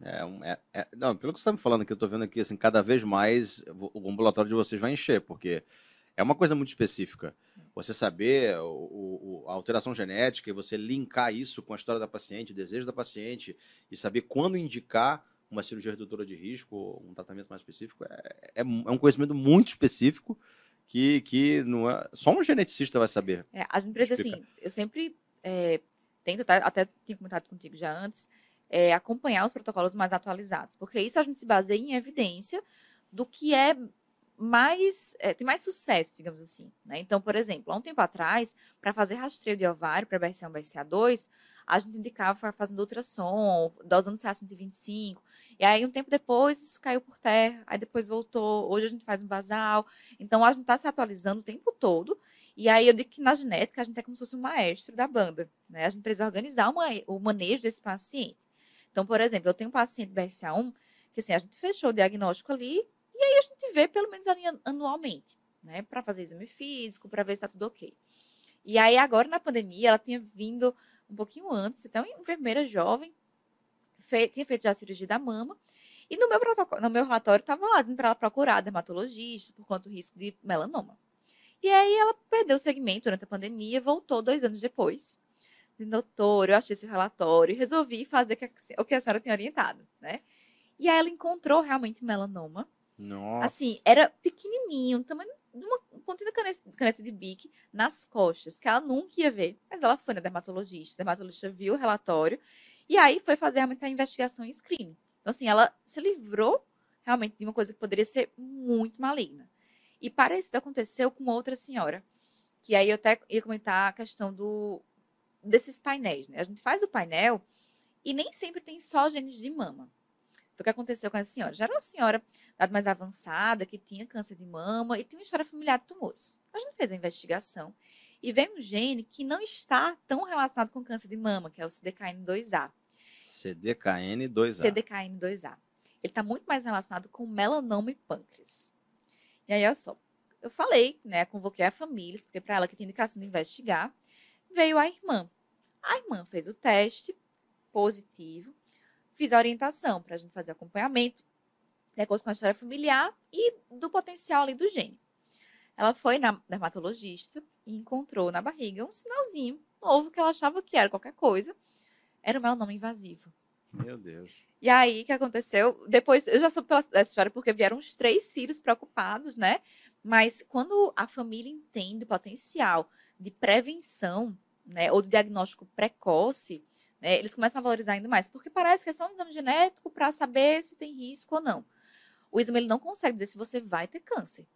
É, é, é, não, pelo que você está me falando aqui, eu estou vendo aqui, assim, cada vez mais o ambulatório de vocês vai encher, porque é uma coisa muito específica. Você saber o, o, a alteração genética e você linkar isso com a história da paciente, o desejo da paciente, e saber quando indicar uma cirurgia redutora de risco, um tratamento mais específico, é, é, é um conhecimento muito específico que, que não é, só um geneticista vai saber. É, a gente precisa, assim, eu sempre é, tento, até tinha comentado contigo já antes, é, acompanhar os protocolos mais atualizados, porque isso a gente se baseia em evidência do que é mais é, tem mais sucesso, digamos assim. Né? Então, por exemplo, há um tempo atrás, para fazer rastreio de ovário para BRCA1 BRCA2, a gente indicava fazendo ultrassom, dosando CA 125, e aí um tempo depois isso caiu por terra, aí depois voltou, hoje a gente faz um basal. Então, a gente está se atualizando o tempo todo, e aí eu digo que na genética a gente é como se fosse um maestro da banda, né? A gente precisa organizar uma, o manejo desse paciente. Então, por exemplo, eu tenho um paciente BRCA1 que assim, a gente fechou o diagnóstico ali e aí a gente vê pelo menos anualmente, né? Para fazer exame físico, para ver se está tudo ok. E aí, agora na pandemia, ela tinha vindo um pouquinho antes, então, uma enfermeira jovem, fei, tinha feito já a cirurgia da mama. E no meu no meu relatório, estava lá dizendo para ela procurar dermatologista por do risco de melanoma. E aí ela perdeu o segmento durante a pandemia, voltou dois anos depois doutor, eu achei esse relatório e resolvi fazer o que a senhora tinha orientado, né? E aí ela encontrou realmente melanoma. Nossa. Assim, era pequenininho, tamanho de uma pontinha caneta, caneta de bique nas costas, que ela nunca ia ver. Mas ela foi na dermatologista, a dermatologista viu o relatório e aí foi fazer realmente a investigação em screening. Então, assim, ela se livrou realmente de uma coisa que poderia ser muito maligna. E parece que aconteceu com outra senhora, que aí eu até ia comentar a questão do desses painéis, né? A gente faz o painel e nem sempre tem só genes de mama. Foi o que aconteceu com essa senhora. Já era uma senhora mais avançada, que tinha câncer de mama e tinha uma história familiar de tumores. A gente fez a investigação e veio um gene que não está tão relacionado com câncer de mama, que é o CDKN2A. CDKN2A. CDKN2A. Ele está muito mais relacionado com melanoma e pâncreas. E aí, olha só, eu falei, né, convoquei a família, porque para ela que tinha indicação de investigar, veio a irmã. A irmã fez o teste positivo, fiz a orientação para a gente fazer acompanhamento, de acordo com a história familiar e do potencial ali do gene. Ela foi na dermatologista e encontrou na barriga um sinalzinho novo que ela achava que era qualquer coisa. Era o melanoma invasivo. Meu Deus. E aí, o que aconteceu? Depois, eu já soube dessa história porque vieram os três filhos preocupados, né? Mas quando a família entende o potencial de prevenção, né, ou de diagnóstico precoce, né, eles começam a valorizar ainda mais, porque parece que é só um exame genético para saber se tem risco ou não. O exame ele não consegue dizer se você vai ter câncer,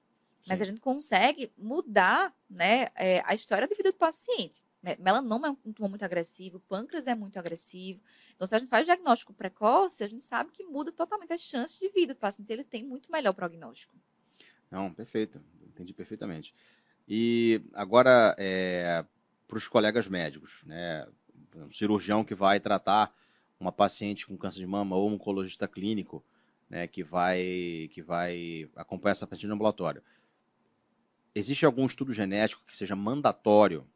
mas Sim. a gente consegue mudar né, é, a história de vida do paciente. Melanoma é um tumor muito agressivo, pâncreas é muito agressivo. Então, se a gente faz diagnóstico precoce, a gente sabe que muda totalmente as chances de vida do paciente. Ele tem muito melhor prognóstico. Não, perfeito. Entendi perfeitamente. E agora, é, para os colegas médicos, né? Um cirurgião que vai tratar uma paciente com câncer de mama ou um oncologista clínico, né, que vai que vai acompanhar essa paciente no ambulatório. Existe algum estudo genético que seja mandatório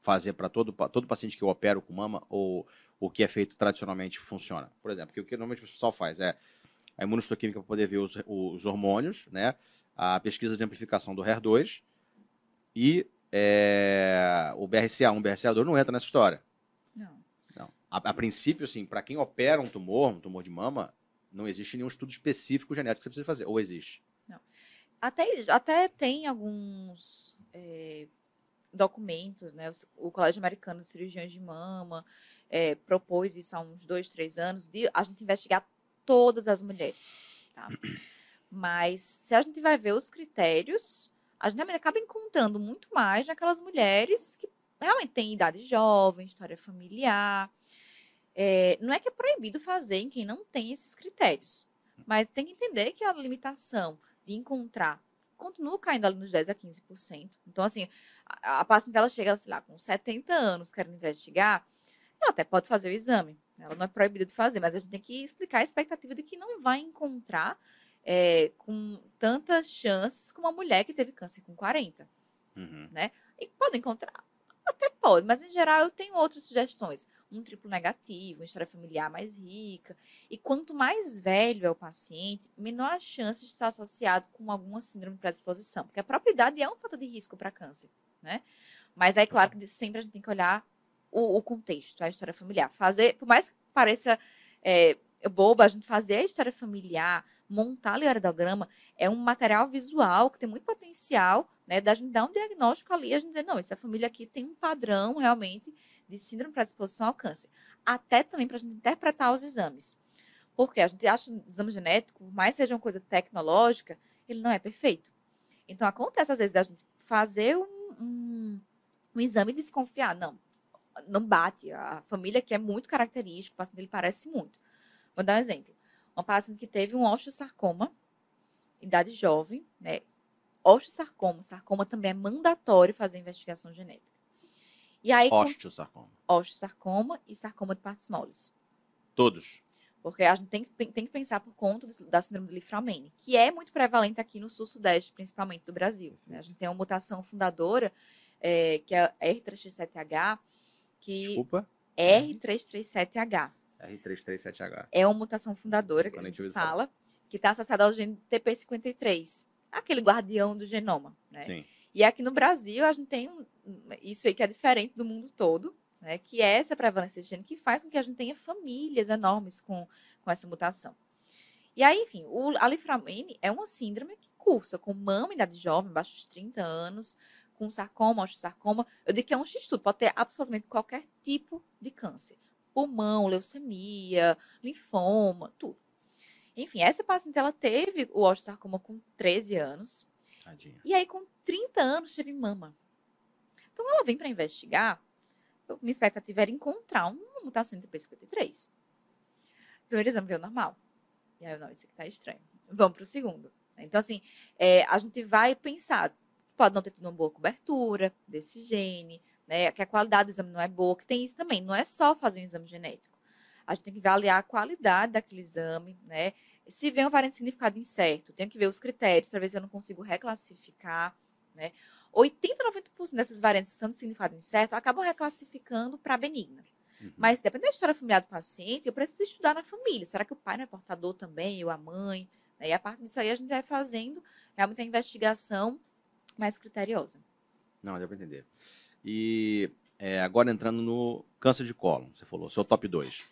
fazer para todo, todo paciente que eu opero com mama ou o que é feito tradicionalmente funciona? Por exemplo, o que normalmente o pessoal faz é a imunohistoquímica para poder ver os, os, hormônios, né? a pesquisa de amplificação do HER2 e é, o BRCA1, o BRCA2 não entra nessa história. A, a princípio, assim, para quem opera um tumor, um tumor de mama, não existe nenhum estudo específico genético que você precisa fazer. Ou existe? Não. Até, até tem alguns é, documentos, né? O, Colégio Americano de Cirurgiões de Mama é, propôs isso há uns dois, três anos, de a gente investigar todas as mulheres, tá? Mas se a gente vai ver os critérios, a gente acaba encontrando muito mais naquelas mulheres que realmente têm idade jovem, história familiar. É, não é que é proibido fazer em quem não tem esses critérios, mas tem que entender que a limitação de encontrar continua caindo ali nos 10 a 15%. Então, assim, a, a paciente ela chega, sei lá, com 70 anos querendo investigar, ela até pode fazer o exame. Ela não é proibida de fazer, mas a gente tem que explicar a expectativa de que não vai encontrar é, com tantas chances como uma mulher que teve câncer com 40. Uhum. Né? E pode encontrar, até pode, mas em geral eu tenho outras sugestões. Um triplo negativo, uma história familiar mais rica. E quanto mais velho é o paciente, menor a chance de estar associado com alguma síndrome de predisposição. Porque a própria idade é um fator de risco para câncer, né? Mas é claro que sempre a gente tem que olhar o, o contexto, a história familiar. Fazer, por mais que pareça é, boba, a gente fazer a história familiar, montar o aerodograma, é um material visual que tem muito potencial né, da gente dar um diagnóstico ali, a gente dizer, não, essa família aqui tem um padrão realmente de síndrome predisposição ao câncer. Até também para a gente interpretar os exames. Porque a gente acha o exame genético, por mais seja uma coisa tecnológica, ele não é perfeito. Então, acontece às vezes da gente fazer um, um, um exame e desconfiar. Não, não bate. A família que é muito característica, o paciente dele parece muito. Vou dar um exemplo. Uma paciente que teve um osteosarcoma, idade jovem, né? Osteosarcoma, sarcoma também é mandatório fazer investigação genética. E aí, osteosarcoma. Osteosarcoma e sarcoma de partes moles. Todos. Porque a gente tem que, tem que pensar por conta da síndrome do Liframene, que é muito prevalente aqui no sul-sudeste, principalmente do Brasil. Né? A gente tem uma mutação fundadora, é, que é R337H, que... Desculpa? R337H. R337H. É uma mutação fundadora que a gente fala, que está associada ao gene TP53, aquele guardião do genoma. Né? Sim. E aqui no Brasil, a gente tem isso aí que é diferente do mundo todo, né? que é essa prevalência desse gene que faz com que a gente tenha famílias enormes com, com essa mutação. E aí, enfim, o aliframene é uma síndrome que cursa com mama em idade jovem, abaixo dos 30 anos, com sarcoma, osteosarcoma. Eu digo que é um x-tudo, pode ter absolutamente qualquer tipo de câncer pulmão, leucemia, linfoma, tudo. Enfim, essa paciente ela teve o osteosarcoma com 13 anos. Tadinha. E aí, com 30 anos, teve mama. Então, ela vem para investigar. Minha expectativa era encontrar uma mutação de P53. Primeiro exame veio normal. E aí, não, isso aqui tá estranho. Vamos para o segundo. Então, assim, é, a gente vai pensar, pode não ter tido uma boa cobertura desse gene, né? Que a qualidade do exame não é boa, que tem isso também. Não é só fazer um exame genético. A gente tem que avaliar a qualidade daquele exame, né? Se vem um variante de significado incerto, tenho que ver os critérios para ver se eu não consigo reclassificar, né? 80, 90% dessas variantes que são de significado incerto acabam reclassificando para benigna. Uhum. Mas dependendo da história familiar do paciente, eu preciso estudar na família. Será que o pai não é portador também, ou a mãe? Né? E a partir disso aí a gente vai fazendo realmente a investigação mais criteriosa. Não, deu para entender. E é, agora entrando no câncer de cólon, você falou, seu top 2.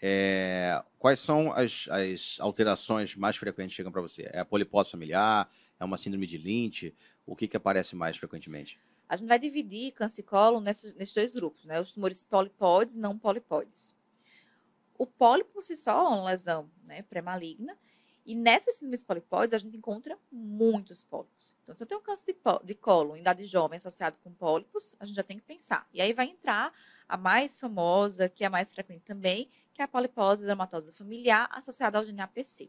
É, quais são as, as, alterações mais frequentes que chegam para você? É a polipose familiar? É uma síndrome de Lynch? O que, que aparece mais frequentemente? A gente vai dividir câncer cólon nesses, nesses dois grupos, né? Os tumores polipóides e não polipóides. O pólipo por si só é uma lesão né, pré-maligna e nessas síndromes polipóides, a gente encontra muitos pólipos. Então, se eu tenho câncer de, de colo em idade jovem associado com pólipos, a gente já tem que pensar. E aí vai entrar a mais famosa, que é a mais frequente também, que é a polipose dermatosa familiar associada ao gene APC.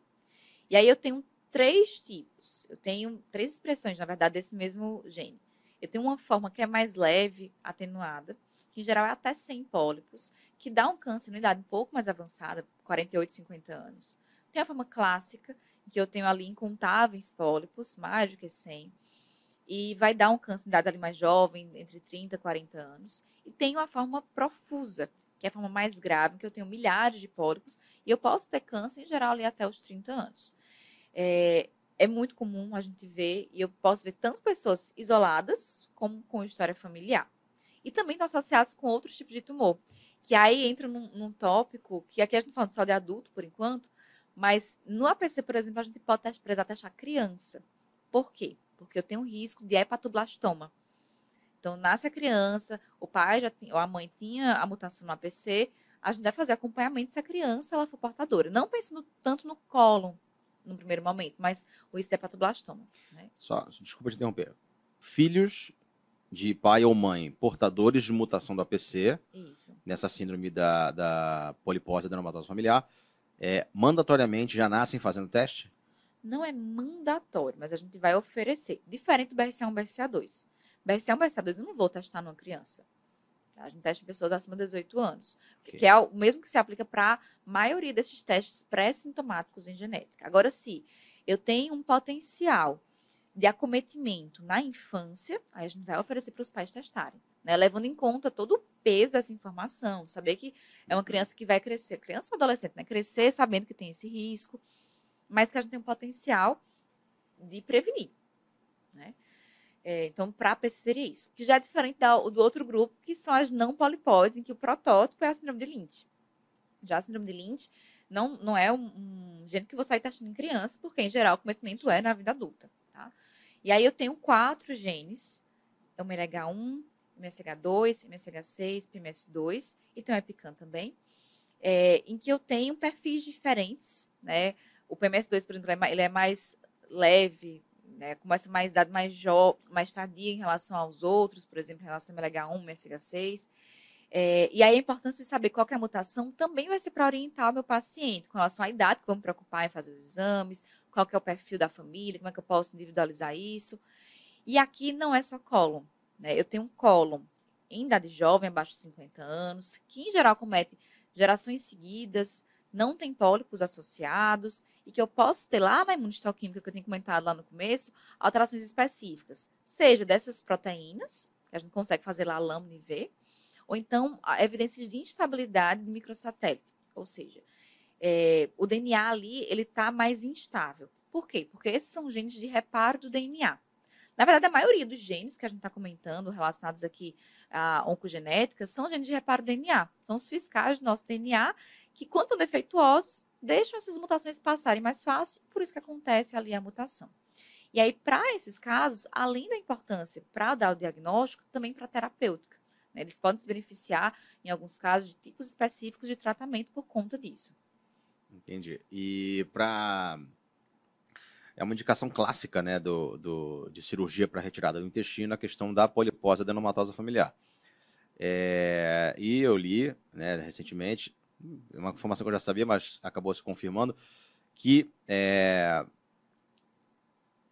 E aí eu tenho três tipos. Eu tenho três expressões, na verdade, desse mesmo gene. Eu tenho uma forma que é mais leve, atenuada, que em geral é até 100 pólipos, que dá um câncer na idade um pouco mais avançada, 48, 50 anos. Tem a forma clássica, que eu tenho ali incontáveis pólipos, mais do que 100, e vai dar um câncer em idade ali mais jovem, entre 30 e 40 anos. E tem a forma profusa, que é a forma mais grave, que eu tenho milhares de pólipos, e eu posso ter câncer, em geral, ali até os 30 anos. É, é muito comum a gente ver, e eu posso ver tanto pessoas isoladas, como com história familiar. E também estão associados com outros tipos de tumor, que aí entra num, num tópico, que aqui a gente está falando só de adulto, por enquanto, mas no APC, por exemplo, a gente pode precisar testar criança. Por quê? Porque eu tenho risco de hepatoblastoma. Então, nasce a criança, o pai já tinha, ou a mãe tinha a mutação no APC, a gente vai fazer acompanhamento se a criança ela for portadora. Não pensando tanto no cólon no primeiro momento, mas o risco de hepatoblastoma. Né? Só, desculpa te interromper. Filhos de pai ou mãe portadores de mutação do APC, Isso. nessa síndrome da, da polipose adenomatosa familiar, é, mandatoriamente já nascem fazendo teste? Não é mandatório, mas a gente vai oferecer. Diferente do BRCA1 e BRCA2. BRCA1 e BRCA2 eu não vou testar numa criança. Tá? A gente testa em pessoas acima de 18 anos. Okay. Que é o mesmo que se aplica para a maioria desses testes pré-sintomáticos em genética. Agora, se eu tenho um potencial de acometimento na infância, aí a gente vai oferecer para os pais testarem, né? levando em conta todo o peso dessa informação, saber que é uma criança que vai crescer, criança ou adolescente, né? crescer sabendo que tem esse risco, mas que a gente tem um potencial de prevenir. Né? É, então, para a seria isso, que já é diferente do outro grupo, que são as não polipóides, em que o protótipo é a síndrome de Lynch. Já a síndrome de Lynch não, não é um, um gênero que você vai testando em criança, porque, em geral, o cometimento é na vida adulta. Tá? E aí eu tenho quatro genes, é o MLH1, MSH2, MSH6, PMS2 e tem o EPICAN também, é, em que eu tenho perfis diferentes, né? O PMS2, por exemplo, é ele é mais leve, né? Começa mais idade mais jovem, mais tardia em relação aos outros, por exemplo, em relação ao MLH1, MSH6. É, e aí a importância de saber qual é a mutação também vai ser para orientar o meu paciente com relação à idade que me preocupar em fazer os exames, qual que é o perfil da família, como é que eu posso individualizar isso. E aqui não é só cólon, né? Eu tenho um cólon em idade jovem, abaixo de 50 anos, que em geral comete gerações seguidas, não tem pólipos associados e que eu posso ter lá na imunistoquímica que eu tenho comentado lá no começo, alterações específicas, seja dessas proteínas, que a gente consegue fazer lá lâmina e ver, ou então evidências de instabilidade do microsatélite, ou seja, é, o DNA ali ele está mais instável. Por quê? Porque esses são genes de reparo do DNA. Na verdade, a maioria dos genes que a gente está comentando, relacionados aqui à oncogenética, são genes de reparo do DNA. São os fiscais do nosso DNA que, quando defeituosos, deixam essas mutações passarem mais fácil, por isso que acontece ali a mutação. E aí, para esses casos, além da importância para dar o diagnóstico, também para a terapêutica. Né? Eles podem se beneficiar, em alguns casos, de tipos específicos de tratamento por conta disso. Entendi. E para. É uma indicação clássica né, do, do de cirurgia para retirada do intestino a questão da polipose adenomatosa familiar. É, e eu li né, recentemente, uma informação que eu já sabia, mas acabou se confirmando, que é,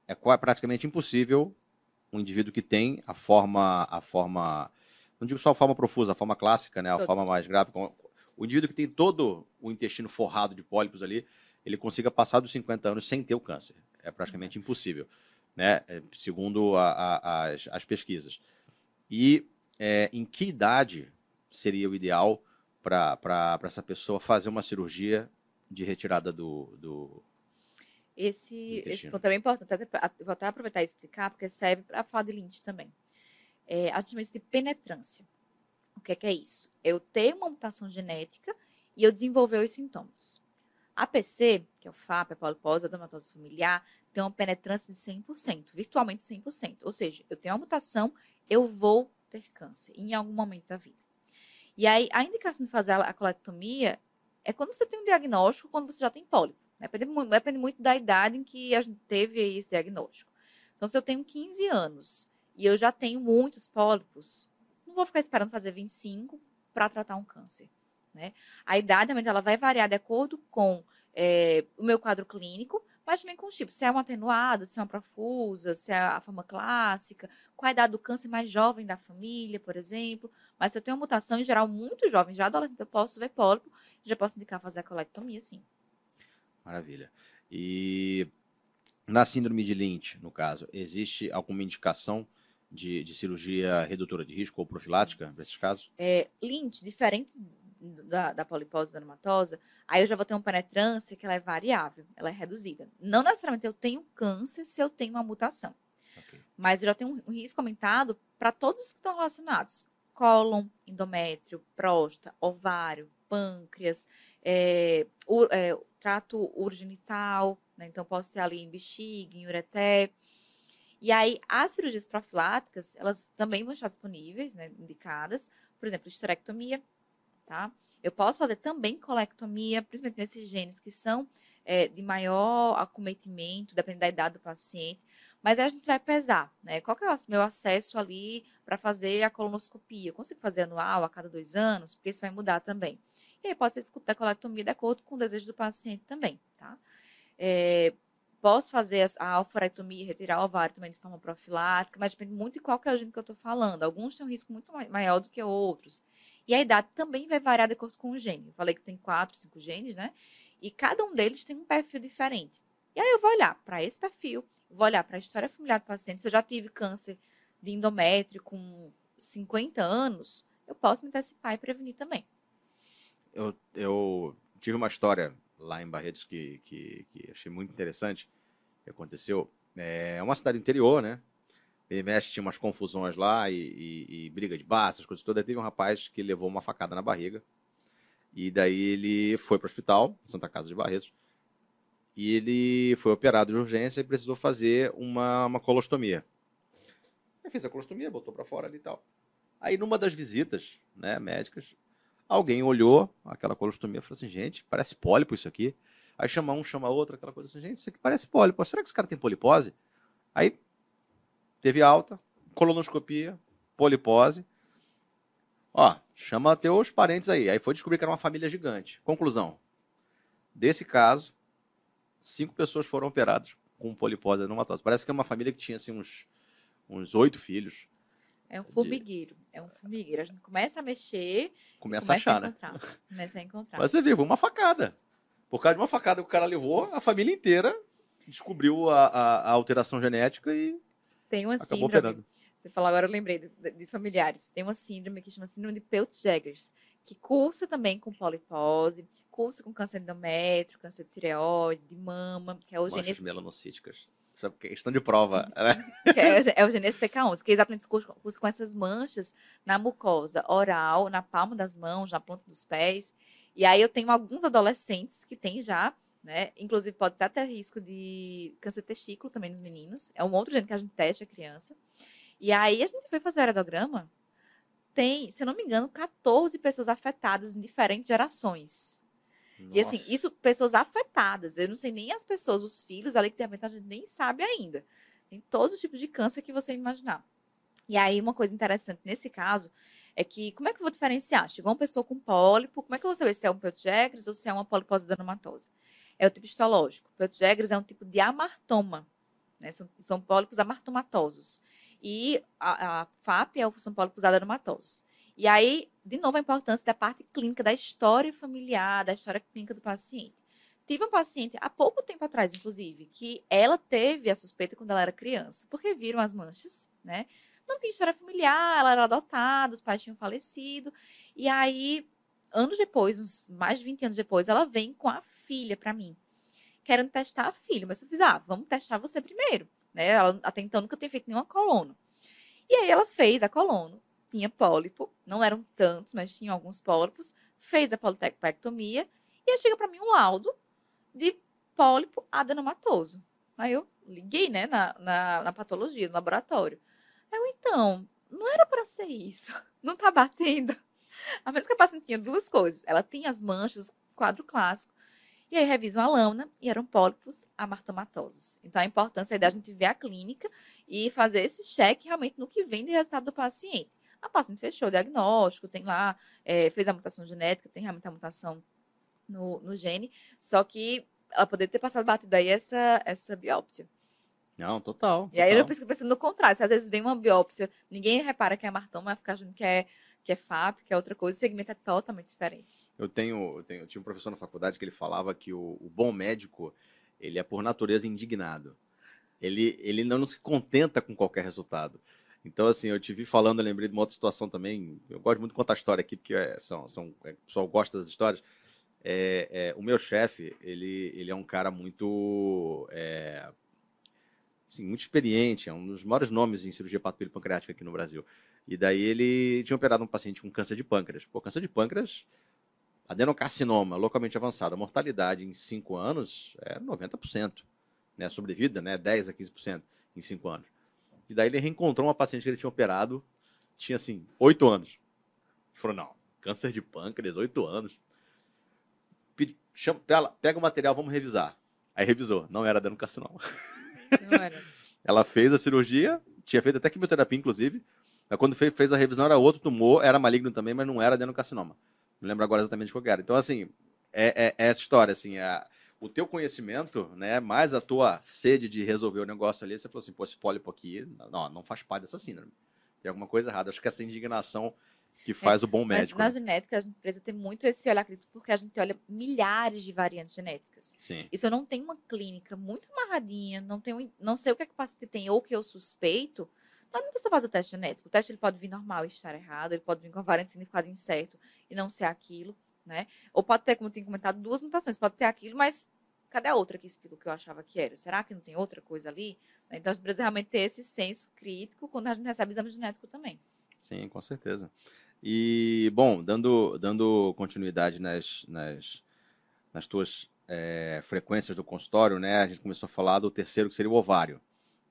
é praticamente impossível um indivíduo que tem a forma, a forma, não digo só a forma profusa, a forma clássica, né, a Todos. forma mais grave, o indivíduo que tem todo o intestino forrado de pólipos ali, ele consiga passar dos 50 anos sem ter o câncer. É praticamente impossível, né, é, segundo a, a, as, as pesquisas. E é, em que idade seria o ideal para essa pessoa fazer uma cirurgia de retirada do, do esse, esse ponto é bem importante. Até, vou até aproveitar e explicar, porque serve para falar de Lynch também. É, a gente chama isso de penetrância. O que é, que é isso? Eu tenho uma mutação genética e eu desenvolver os sintomas. A PC, que é o FAP, a polipose, a dermatose familiar, tem uma penetrância de 100%, virtualmente 100%. Ou seja, eu tenho uma mutação, eu vou ter câncer em algum momento da vida. E aí, a indicação de fazer a colectomia é quando você tem um diagnóstico, quando você já tem pólipo. Depende muito, depende muito da idade em que a gente teve esse diagnóstico. Então, se eu tenho 15 anos e eu já tenho muitos pólipos, não vou ficar esperando fazer 25 para tratar um câncer. Né? A idade realmente ela vai variar de acordo com é, o meu quadro clínico, mas também com os tipos. Se é uma atenuada, se é uma profusa, se é a forma clássica, qual a idade do câncer mais jovem da família, por exemplo. Mas se eu tenho uma mutação, em geral, muito jovem, já adolescente, eu posso ver pólipo, já posso indicar fazer a colectomia, sim. Maravilha. E na síndrome de Lynch, no caso, existe alguma indicação de, de cirurgia redutora de risco ou profilática para esses casos? É, Lynch, diferente da, da polipose da dermatosa, aí eu já vou ter uma penetrância que ela é variável, ela é reduzida. Não necessariamente eu tenho câncer se eu tenho uma mutação. Okay. Mas eu já tenho um, risco aumentado para todos que estão relacionados. Cólon, endométrio, próstata, ovário, pâncreas, é, é, trato urogenital, né? então posso ter ali em bexiga, em ureté. E aí, as cirurgias profiláticas, elas também vão estar disponíveis, né, indicadas, por exemplo, histerectomia, tá? Eu posso fazer também colectomia, principalmente nesses genes que são é, de maior acometimento, dependendo da idade do paciente, mas aí a gente vai pesar, né? Qual que é o meu acesso ali para fazer a colonoscopia? Eu consigo fazer anual, a cada dois anos? Porque isso vai mudar também. E aí pode ser discutida a colectomia de acordo com o desejo do paciente também, tá? É, posso fazer a alforectomia retirar o ovário também de forma profilática, mas depende muito de qual que é o gene que eu estou falando. Alguns têm um risco muito maior do que outros. E a idade também vai variar de acordo com o gene. Eu falei que tem quatro, cinco genes, né? E cada um deles tem um perfil diferente. E aí eu vou olhar para esse perfil, vou olhar para a história familiar do paciente. Se eu já tive câncer de endométrio com 50 anos, eu posso me antecipar e prevenir também eu, eu tive uma história lá em Barretos que, que, que achei muito interessante que aconteceu. É uma cidade interior, né? BMS tinha umas confusões lá e, e, e briga de bar, essas coisas todas. Aí teve um rapaz que levou uma facada na barriga. E daí ele foi para o hospital, Santa Casa de Barretos. E ele foi operado de urgência e precisou fazer uma, uma colostomia. Aí fez a colostomia, botou para fora ali e tal. Aí numa das visitas né, médicas, Alguém olhou aquela colostomia e falou assim, gente, parece pólipo isso aqui. Aí chama um, chama outro, aquela coisa assim, gente, isso aqui parece pólipo. Será que esse cara tem polipose? Aí teve alta, colonoscopia, polipose. Ó, chama teus parentes aí. Aí foi descobrir que era uma família gigante. Conclusão. Desse caso, cinco pessoas foram operadas com polipose adenomatosa. Parece que é uma família que tinha assim uns uns oito filhos. É um formigueiro. É um formigueiro. A gente começa a mexer. Começa, começa a achar, a né? Começa a encontrar. Mas você viu, uma facada. Por causa de uma facada que o cara levou, a família inteira descobriu a, a, a alteração genética e. Tem uma síndrome. Operando. Você falou agora, eu lembrei de, de, familiares. Tem uma síndrome que chama síndrome de Peutz-Jeghers, que cursa também com polipose, cursa com câncer endométrio, câncer de tireoide, de mama, que é o genes... melanocíticas. Isso é questão de prova. Né? é, é o Genese PK11, que é exatamente curso com essas manchas na mucosa oral, na palma das mãos, na ponta dos pés. E aí eu tenho alguns adolescentes que têm já, né? Inclusive pode até ter risco de câncer de testículo também nos meninos. É um outro gene que a gente testa a criança. E aí a gente foi fazer o aerograma. Tem, se eu não me engano, 14 pessoas afetadas em diferentes gerações. Nossa. E assim, isso, pessoas afetadas. Eu não sei nem as pessoas, os filhos ali que tem a gente nem sabe ainda. Tem todos os tipos de câncer que você imaginar. E aí, uma coisa interessante nesse caso é que, como é que eu vou diferenciar? Chegou uma pessoa com pólipo, como é que eu vou saber se é um Peutz ou se é uma polipose adenomatosa? é o tipo histológico. Protogeres é um tipo de amartoma, né? São, são pólipos amartomatosos. E a, a FAP é, são pólipos adenomatosos. E aí, de novo, a importância da parte clínica, da história familiar, da história clínica do paciente. Tive um paciente há pouco tempo atrás, inclusive, que ela teve a suspeita quando ela era criança, porque viram as manchas, né? Não tinha história familiar, ela era adotada, os pais tinham falecido. E aí, anos depois, uns mais de 20 anos depois, ela vem com a filha para mim, querendo testar a filha. Mas eu fiz, ah, vamos testar você primeiro. Né? Ela até então nunca tinha feito nenhuma colono. E aí ela fez a colono, tinha pólipo, não eram tantos, mas tinham alguns pólipos, fez a politectomia e aí chega para mim um laudo de pólipo adenomatoso. Aí eu liguei, né, na, na, na patologia, no laboratório. Eu, então, não era para ser isso. Não tá batendo. A menos que a paciente tinha duas coisas. Ela tinha as manchas, quadro clássico. E aí revisam a lâmina e eram pólipos amartomatosos. Então a importância é da gente ver a clínica e fazer esse cheque realmente no que vem de resultado do paciente. A paciente fechou o diagnóstico, tem lá, é, fez a mutação genética, tem realmente a mutação no, no gene, só que ela poderia ter passado batido aí essa, essa biópsia. Não, total. E aí eu fico pensando no contrário. Se às vezes vem uma biópsia, ninguém repara que é martoma, vai ficar achando que é, que é FAP, que é outra coisa, o segmento é totalmente diferente. Eu tenho, eu tenho eu tinha um professor na faculdade que ele falava que o, o bom médico, ele é por natureza indignado. Ele, ele não se contenta com qualquer resultado. Então, assim, eu te vi falando, eu lembrei de uma outra situação também. Eu gosto muito de contar história aqui, porque é, são, são, é, o pessoal gosta das histórias. É, é, o meu chefe, ele, ele é um cara muito, é, assim, muito experiente, é um dos maiores nomes em cirurgia pancreática aqui no Brasil. E daí ele tinha operado um paciente com câncer de pâncreas. Pô, câncer de pâncreas, adenocarcinoma localmente avançado, a mortalidade em 5 anos é 90%. Né, sobrevida, né, 10 a 15% em 5 anos. E daí ele reencontrou uma paciente que ele tinha operado, tinha assim, 8 anos. Ele falou: não, câncer de pâncreas, 8 anos chama, pega o material, vamos revisar. Aí revisou, não era adenocarcinoma. Ela fez a cirurgia, tinha feito até quimioterapia, inclusive. Mas quando fez, fez a revisão, era outro tumor, era maligno também, mas não era adenocarcinoma. Não lembro agora exatamente qual era. Então, assim, é, é, é essa história, assim, é, o teu conhecimento, né, mais a tua sede de resolver o negócio ali, você falou assim, pô, esse pólipo aqui, não, não faz parte dessa síndrome. Tem alguma coisa errada. Acho que essa indignação que é, faz é, o bom médico. Mas na né? genética, a gente precisa ter muito esse olhar crítico, porque a gente olha milhares de variantes genéticas. Sim. E se eu não tenho uma clínica muito amarradinha, não, tenho, não sei o que, é que o paciente tem ou que eu suspeito, não adianta só fazer o teste genético. O teste ele pode vir normal e estar errado, ele pode vir com a variante de significado incerto e não ser aquilo, né? Ou pode ter, como eu tenho comentado, duas mutações. Pode ter aquilo, mas cadê a outra que explica o que eu achava que era? Será que não tem outra coisa ali? Então, a gente precisa realmente ter esse senso crítico quando a gente recebe exame genético também. Sim, com certeza. E, bom, dando, dando continuidade nas, nas, nas tuas é, frequências do consultório, né? A gente começou a falar do terceiro, que seria o ovário.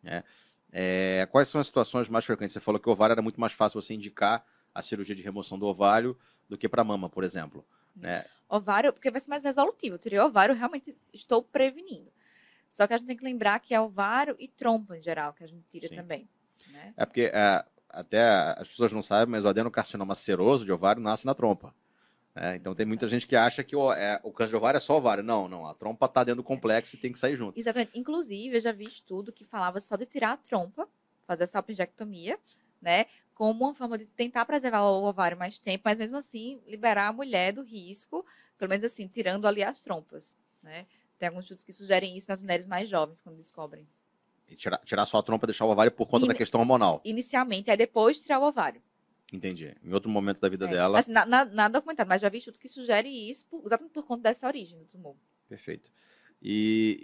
Né? É, quais são as situações mais frequentes? Você falou que o ovário era muito mais fácil você indicar a cirurgia de remoção do ovário do que para mama, por exemplo. Né? Ovário, porque vai ser mais resolutivo. Eu teria ovário, realmente estou prevenindo. Só que a gente tem que lembrar que é ovário e trompa em geral que a gente tira Sim. também. Né? É porque é, até as pessoas não sabem, mas o adenocarcinoma seroso de ovário nasce na trompa. É, então tem muita gente que acha que o, é, o câncer de ovário é só ovário. Não, não. A trompa está dentro do complexo e tem que sair junto. Exatamente. Inclusive, eu já vi estudo que falava só de tirar a trompa, fazer essa apendectomia, né? Como uma forma de tentar preservar o ovário mais tempo, mas mesmo assim liberar a mulher do risco, pelo menos assim, tirando ali as trompas, né? Tem alguns estudos que sugerem isso nas mulheres mais jovens, quando descobrem. E tirar, tirar só a trompa, deixar o ovário por conta In, da questão hormonal. Inicialmente, é depois tirar o ovário. Entendi. Em outro momento da vida é. dela. Assim, na, na, nada documentado, mas já vi estudo que sugere isso por, exatamente por conta dessa origem do tumor. Perfeito. E,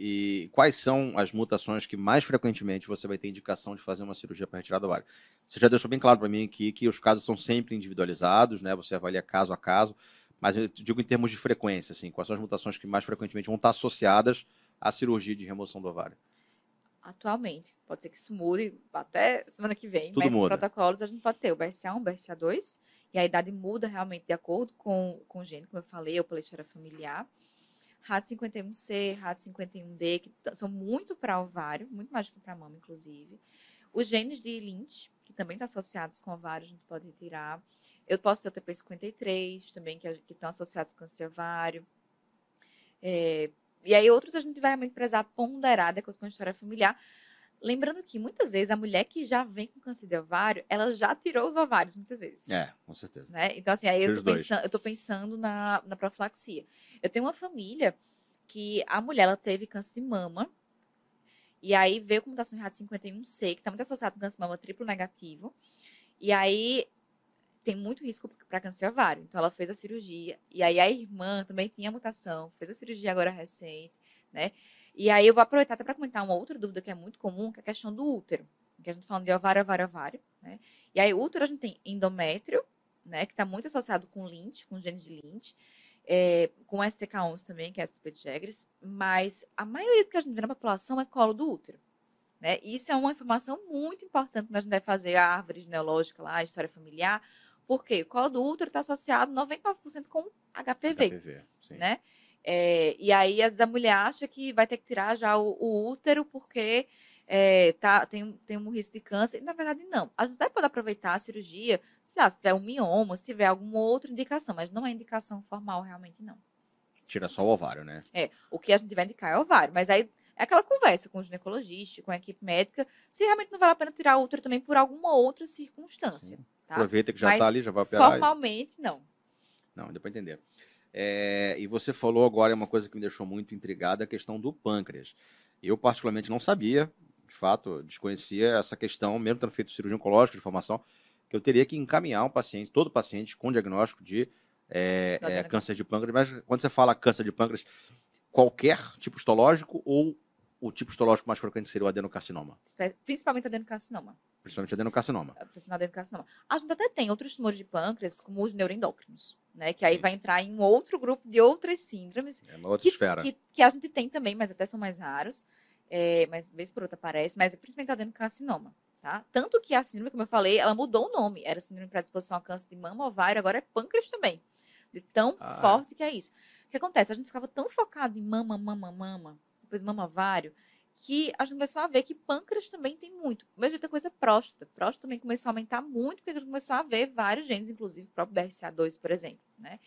e, quais são as mutações que mais frequentemente você vai ter indicação de fazer uma cirurgia para retirar do ovário? Você já deixou bem claro para mim aqui que os casos são sempre individualizados, né? Você avalia caso a caso, mas eu digo em termos de frequência, assim, quais são as mutações que mais frequentemente vão estar associadas à cirurgia de remoção do ovário? Atualmente. Pode ser que isso mude até semana que vem, Tudo mas muda. protocolos a gente pode ter o BRCA1, o BRCA2, e a idade muda realmente de acordo com, com o gene, como eu falei, ou pela história familiar. RAD51C, RAD51D, que são muito para ovário, muito mais do que para mama, inclusive. Os genes de Lynch, que também estão associados com ovário, a gente pode retirar. Eu posso ter o TP53 também, que, que estão associados com câncer ovário. É, E aí outros a gente vai realmente de acordo com a história familiar. Lembrando que muitas vezes a mulher que já vem com câncer de ovário, ela já tirou os ovários muitas vezes. É, com certeza. Né? Então, assim, aí eu tô, pensando, eu tô pensando na, na profilaxia. Eu tenho uma família que a mulher ela teve câncer de mama, e aí veio com mutação em RAD 51C, que está muito associado com câncer de mama triplo negativo. E aí tem muito risco para câncer ovário. Então ela fez a cirurgia. E aí a irmã também tinha mutação, fez a cirurgia agora recente, né? E aí eu vou aproveitar até para comentar uma outra dúvida que é muito comum, que é a questão do útero. Que a gente tá falando de ovário, ovário, ovário, né? E aí útero a gente tem endométrio, né? Que está muito associado com Lynch, com gene de Lynch. É, com STK11 também, que é STP de Jegres, mas a maioria do que a gente vê na população é colo do útero. Né? Isso é uma informação muito importante quando a gente vai fazer a árvore genealógica lá, a história familiar, porque o colo do útero está associado 99% com HPV. HPV sim. Né? É, e aí, às vezes, a mulher acha que vai ter que tirar já o, o útero porque é, tá, tem, tem um risco de câncer. E, na verdade, não. A gente até pode aproveitar a cirurgia, sei lá, se tiver um mioma, se tiver alguma outra indicação, mas não é indicação formal, realmente não. Tira só o ovário, né? É, o que a gente vai indicar é o ovário, mas aí é aquela conversa com o ginecologista, com a equipe médica, se realmente não vale a pena tirar o útero também por alguma outra circunstância. Sim. Tá? Aproveita que já está ali, já vai operar. Formalmente, não. Não, deu para entender. É, e você falou agora uma coisa que me deixou muito intrigada, a questão do pâncreas. Eu, particularmente, não sabia, de fato, desconhecia essa questão, mesmo tendo feito cirurgia oncológica de formação, que eu teria que encaminhar um paciente, todo paciente com diagnóstico de é, é, câncer de pâncreas. Mas quando você fala câncer de pâncreas, qualquer tipo histológico ou o tipo histológico mais frequente seria o adenocarcinoma? Principalmente adenocarcinoma. Principalmente adenocarcinoma. É, principalmente adenocarcinoma. A gente até tem outros tumores de pâncreas, como os neuroendócrinos, né? Que aí Sim. vai entrar em um outro grupo de outras síndromes. É uma outra que, esfera. Que, que, a gente tem também, mas até são mais raros. É, mas vez por outra aparece, mas é principalmente adenocarcinoma. Tá? Tanto que a síndrome, como eu falei, ela mudou o nome. Era síndrome de predisposição ao câncer de mama, ovário, agora é pâncreas também. De tão ah. forte que é isso. O que acontece? A gente ficava tão focado em mama, mama, mama, depois mama, ovário, que a gente começou a ver que pâncreas também tem muito. Mesmo outra coisa próstata. Próstata também começou a aumentar muito, porque a gente começou a ver vários genes, inclusive o próprio BRCA2, por exemplo, né?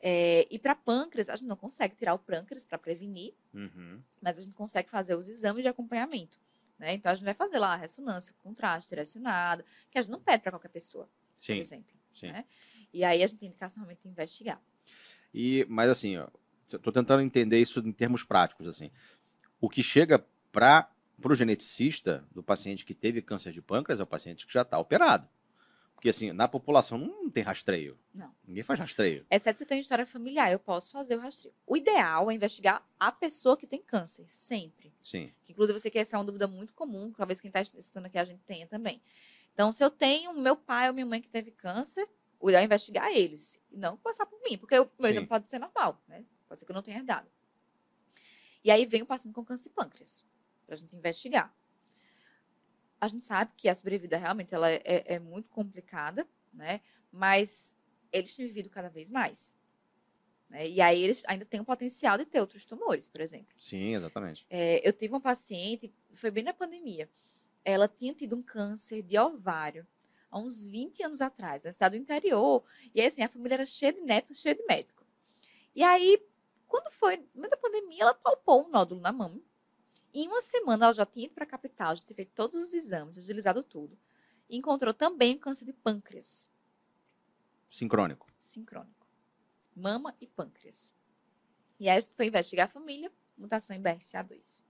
É, e para pâncreas, a gente não consegue tirar o pâncreas para prevenir, uhum. mas a gente consegue fazer os exames de acompanhamento. Né? Então, a gente vai fazer lá a ressonância, contraste direcionada, que a gente não pede para qualquer pessoa, Sim. por exemplo. Sim. Né? E aí a gente tem indicação realmente de investigar. E, mas assim, estou tentando entender isso em termos práticos. assim. O que chega para o geneticista do paciente que teve câncer de pâncreas é o paciente que já está operado. Porque, assim, na população não tem rastreio. Não. Ninguém faz rastreio. Exceto se tem história familiar, eu posso fazer o rastreio. O ideal é investigar a pessoa que tem câncer, sempre. Sim. Que, inclusive, você quer essa é uma dúvida muito comum, talvez quem está escutando aqui a gente tenha também. Então, se eu tenho meu pai ou minha mãe que teve câncer, o ideal é investigar eles, e não começar por mim, porque o meu exame pode ser normal, né? Pode ser que eu não tenha herdado. E aí vem o paciente com câncer de pâncreas, para a gente investigar a gente sabe que a sobrevida realmente ela é, é, é muito complicada, né? Mas eles têm vivido cada vez mais. Né? E aí eles ainda têm o potencial de ter outros tumores, por exemplo. Sim, exatamente. É, eu tive uma paciente, foi bem na pandemia, ela tinha tido um câncer de ovário há uns 20 anos atrás, na cidade do interior. E aí, assim, a família era cheia de netos, cheia de médico. E aí, quando foi, no meio da pandemia, ela palpou um nódulo na mão em uma semana, ela já tinha ido para a capital, já tinha feito todos os exames, agilizado tudo. E encontrou também câncer de pâncreas. Sincrônico. Sincrônico. Mama e pâncreas. E aí a gente foi investigar a família, mutação em BRCA2.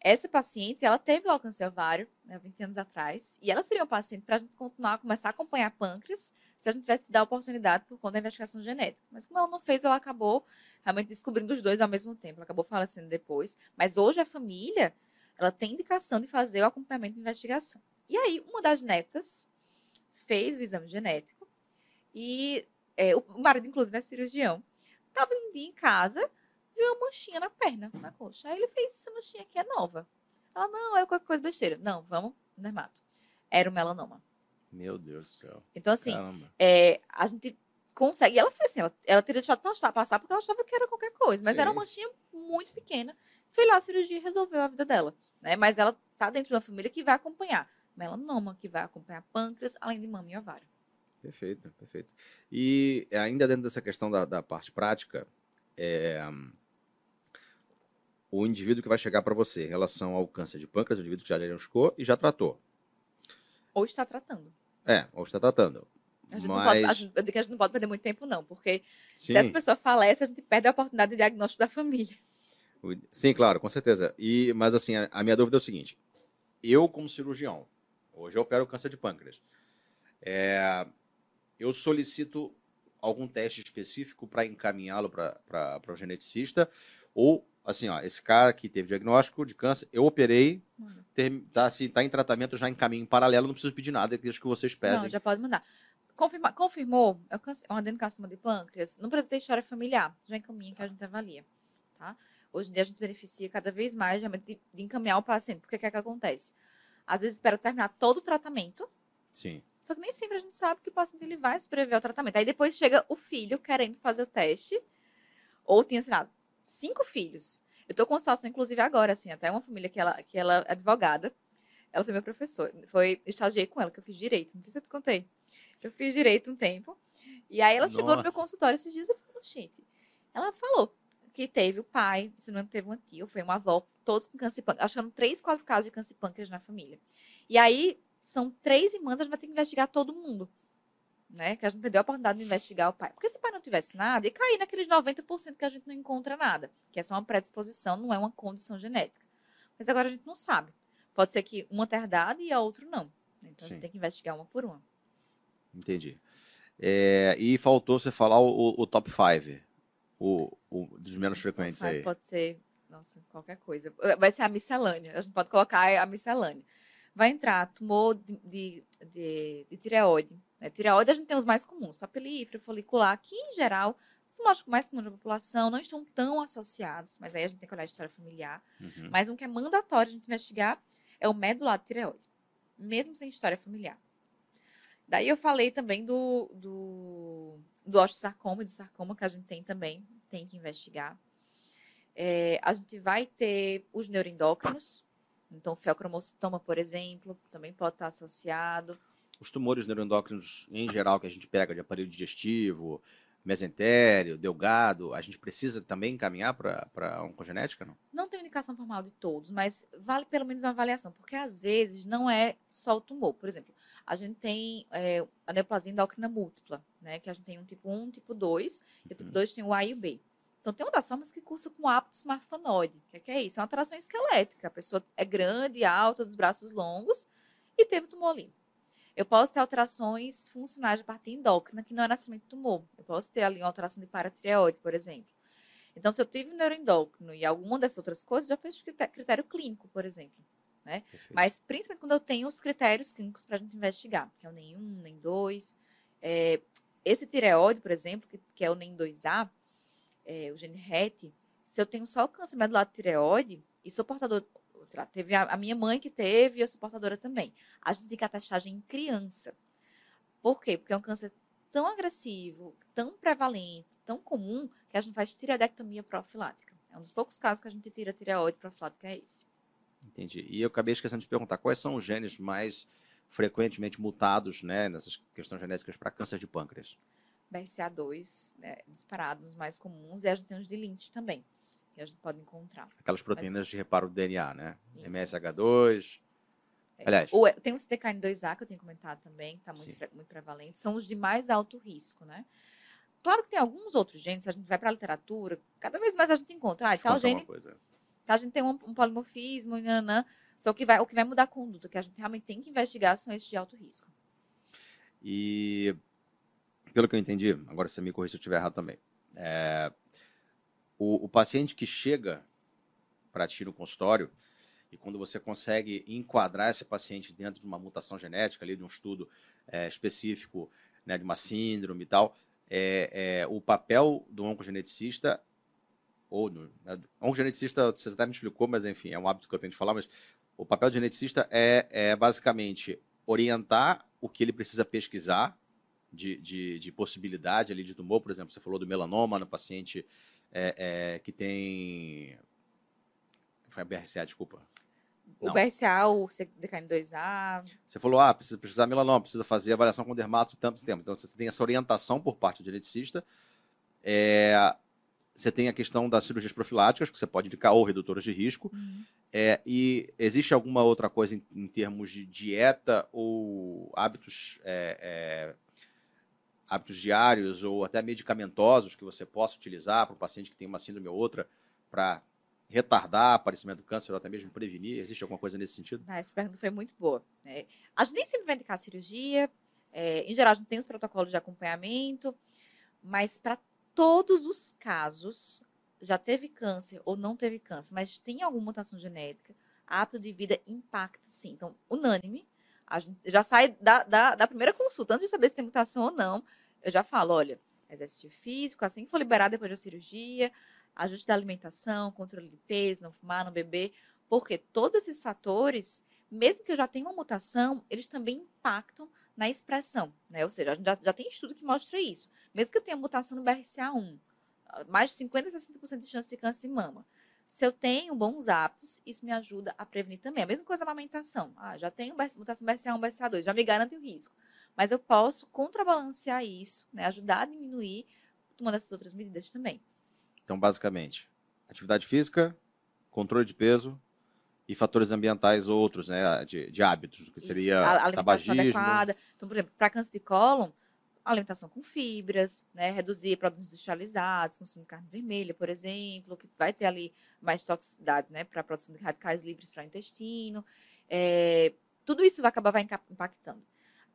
Essa paciente, ela teve lá o câncer ovário, né, 20 anos atrás, e ela seria uma paciente para a gente continuar, começar a acompanhar pâncreas, se a gente tivesse dado a oportunidade por conta da investigação genética. Mas como ela não fez, ela acabou realmente descobrindo os dois ao mesmo tempo. Ela acabou falecendo depois. Mas hoje a família, ela tem indicação de fazer o acompanhamento de investigação. E aí, uma das netas fez o exame genético e é, o marido, inclusive, é cirurgião. Estava um dia em casa, viu uma manchinha na perna, na coxa. Aí ele fez essa manchinha aqui é nova. Ela, não, é qualquer coisa besteira. Não, vamos dermato. Era o melanoma. Meu Deus do céu. Então, assim, é, a gente consegue. E ela foi assim, ela, ela teria deixado passar, passar porque ela achava que era qualquer coisa, mas Sim. era uma manchinha muito pequena. Foi lá a cirurgia e resolveu a vida dela. Né? Mas ela tá dentro de uma família que vai acompanhar melanoma, que vai acompanhar pâncreas, além de mama e ovário. Perfeito, perfeito. E ainda dentro dessa questão da, da parte prática, é, o indivíduo que vai chegar para você em relação ao câncer de pâncreas, o indivíduo que já diagnosticou e já tratou. Ou está tratando. É, ou está tratando. A gente, Mas... não pode, a gente, a gente não pode perder muito tempo, não, porque Sim. se essa pessoa falece, a gente perde a oportunidade de diagnóstico da família. Sim, claro, com certeza. E, mas assim, a, a minha dúvida é o seguinte: eu, como cirurgião, hoje eu opero câncer de pâncreas, é, eu solicito algum teste específico para encaminhá-lo para o geneticista, ou assim, ó, esse cara que teve diagnóstico de câncer, eu operei, está assim, tá em tratamento já em caminho em paralelo, não preciso pedir nada, deixa que vocês pesem. Não, já pode mandar. Confirma, confirmou, é um adenocarcinoma de pâncreas, não precisa ter história familiar, já encaminha que a gente avalia, tá? Hoje em dia a gente se beneficia cada vez mais de, de encaminhar o paciente, porque o que é que acontece? Às vezes espera terminar todo o tratamento, Sim. Só que nem sempre a gente sabe que o paciente ele vai sobreviver ao tratamento. Aí depois chega o filho querendo fazer o teste, ou tinha, sei lá, cinco filhos. Eu tô com uma situação, inclusive, agora, assim, até uma família que ela, que ela é advogada. Ela foi minha professora. Foi, eu estagiei com ela, que eu fiz direito. Não sei se eu te contei. Eu fiz direito um tempo. E aí ela Nossa. chegou no meu consultório esses dias e falou, gente, ela falou que teve o pai, se não teve uma tia, foi uma avó, todos com câncer pâncreas, achando três, quatro casos de câncer pâncreas na família. E aí, são três irmãs, a gente vai ter que investigar todo mundo né? Que a gente perdeu a oportunidade de investigar o pai. Porque se o pai não tivesse nada, ia cair naqueles 90% que a gente não encontra nada. Que essa é uma predisposição, não é uma condição genética. Mas agora a gente não sabe. Pode ser que uma tenha herdado e a outra não. Então a gente tem que investigar uma por uma. Entendi. É, e faltou você falar o, o top 5, o, o, dos menos frequentes aí. Pode ser, nossa, qualquer coisa. Vai ser a miscelânea. A gente pode colocar a miscelânea. Vai entrar tumor de, de, de, de tireoide, né? Tireoide a gente tem os mais comuns, papilífero, folicular, que em geral os mais comuns da população, não estão tão associados, mas aí a gente tem que olhar a história familiar. Uhum. Mas um que é mandatório a gente investigar é o medular tireoide, mesmo sem história familiar. Daí eu falei também do, do, do osteosarcoma e do sarcoma, que a gente tem também, tem que investigar. É, a gente vai ter os neuroendócrinos, então o feocromocitoma, por exemplo, também pode estar associado os tumores neuroendócrinos em geral que a gente pega de aparelho digestivo, mesentério, delgado, a gente precisa também encaminhar para oncogenética, não? Não tem indicação formal de todos, mas vale pelo menos uma avaliação, porque às vezes não é só o tumor. Por exemplo, a gente tem é, a neoplasia endócrina múltipla, né? Que a gente tem um tipo 1, um tipo 2, e o tipo 2 uhum. tem o A e o B. Então, tem uma das formas que cursa com aptos marfanoide. O que, é que é isso? É uma alteração esquelética. A pessoa é grande, alta, dos braços longos, e teve tumor ali. Eu posso ter alterações funcionais de parte endócrina, que não é necessariamente tumor. Eu posso ter ali uma alteração de paratireoide, por exemplo. Então, se eu tive neuroendócrino e alguma dessas outras coisas, já fez critério clínico, por exemplo. Né? Mas, principalmente quando eu tenho os critérios clínicos para a gente investigar, que é o NEM 1, NEM 2. É, esse tireoide, por exemplo, que, que é o NEM 2A, é, o gene RET, se eu tenho só câncer medular tireoide e sou portador sei lá, teve a, a, minha mãe que teve e eu sou portadora também. A gente tem que a testagem em criança. Por quê? Porque é um câncer tão agressivo, tão prevalente, tão comum, que a gente faz tireoidectomia profilática. É um dos poucos casos que a gente tira tireoide profilática, é esse. Entendi. E eu acabei esquecendo de perguntar, quais são os genes mais frequentemente mutados, né, nessas questões genéticas para câncer de pâncreas? BRCA2, né, disparado nos mais comuns, e a gente tem os de Lynch também que a gente pode encontrar. Aquelas proteínas de reparo do DNA, né? Isso. MSH2. É. Aliás. O, tem o CDKN2A, que eu tenho comentado também, que está muito, muito prevalente. São os de mais alto risco, né? Claro que tem alguns outros genes, se a gente vai para a literatura, cada vez mais a gente encontra. Ah, tal gene. A gente tem um, um polimorfismo, nanã, só que vai, o que vai mudar a conduta, que a gente realmente tem que investigar, são esses de alto risco. E, pelo que eu entendi, agora você me corrija se eu estiver errado também, é, o, o paciente que chega para ti no consultório, e quando você consegue enquadrar esse paciente dentro de uma mutação genética, ali, de um estudo é, específico, né, de uma síndrome e tal, é, é, o papel do oncogeneticista, ou do, né, oncogeneticista, você até me explicou, mas enfim, é um hábito que eu tenho de falar, mas o papel do geneticista é, é basicamente orientar o que ele precisa pesquisar de, de, de possibilidade ali de tumor, por exemplo, você falou do melanoma no paciente é, é, que tem. Foi a BRCA, desculpa. O Não. BRCA, o CDKN2A. Você falou, ah, precisa precisar melanoma, precisa fazer avaliação com dermato de tantos tempos. Então você tem essa orientação por parte do geneticista. É, você tem a questão das cirurgias profiláticas, que você pode indicar, ou redutoras de risco. Uhum. É, e existe alguma outra coisa em, em termos de dieta ou hábitos, é, é, hábitos diários ou até medicamentosos que você possa utilizar para um paciente que tem uma síndrome ou outra para retardar o aparecimento do câncer ou até mesmo prevenir? Existe alguma coisa nesse sentido? Ah, essa pergunta foi muito boa. É, a gente nem sempre vai indicar cirurgia. É, em geral, a gente tem os protocolos de acompanhamento, mas para todos os casos, já teve câncer ou não teve câncer, mas tem alguma mutação genética, hábito de vida impacta sim. Então, unânime, já sai da, da, da primeira consulta, antes de saber se tem mutação ou não, eu já falo, olha, exercício físico, assim que for liberado depois da cirurgia, ajuste da alimentação, controle de peso, não fumar, não beber, porque todos esses fatores, mesmo que eu já tenha uma mutação, eles também impactam na expressão, né? Ou seja, a gente já, já tem estudo que mostra isso. Mesmo que eu tenha mutação no BRCA1, mais de 50% a 60% de chance de câncer de mama. Se eu tenho bons hábitos, isso me ajuda a prevenir também. A mesma coisa a amamentação. Ah, já tenho mutação BRCA1, BRCA2, já me garante o risco. Mas eu posso contrabalancear isso, né? ajudar a diminuir tomando essas outras medidas também. Então, basicamente, atividade física, controle de peso, e fatores ambientais outros, né, de, de hábitos, que seria Isso, a alimentação tabagismo. adequada. Então, por exemplo, para câncer de cólon, alimentação com fibras, né, reduzir produtos industrializados, consumo de carne vermelha, por exemplo, que vai ter ali mais toxicidade, né, para a produção de radicais livres para o intestino. É, tudo isso vai acabar vai impactando.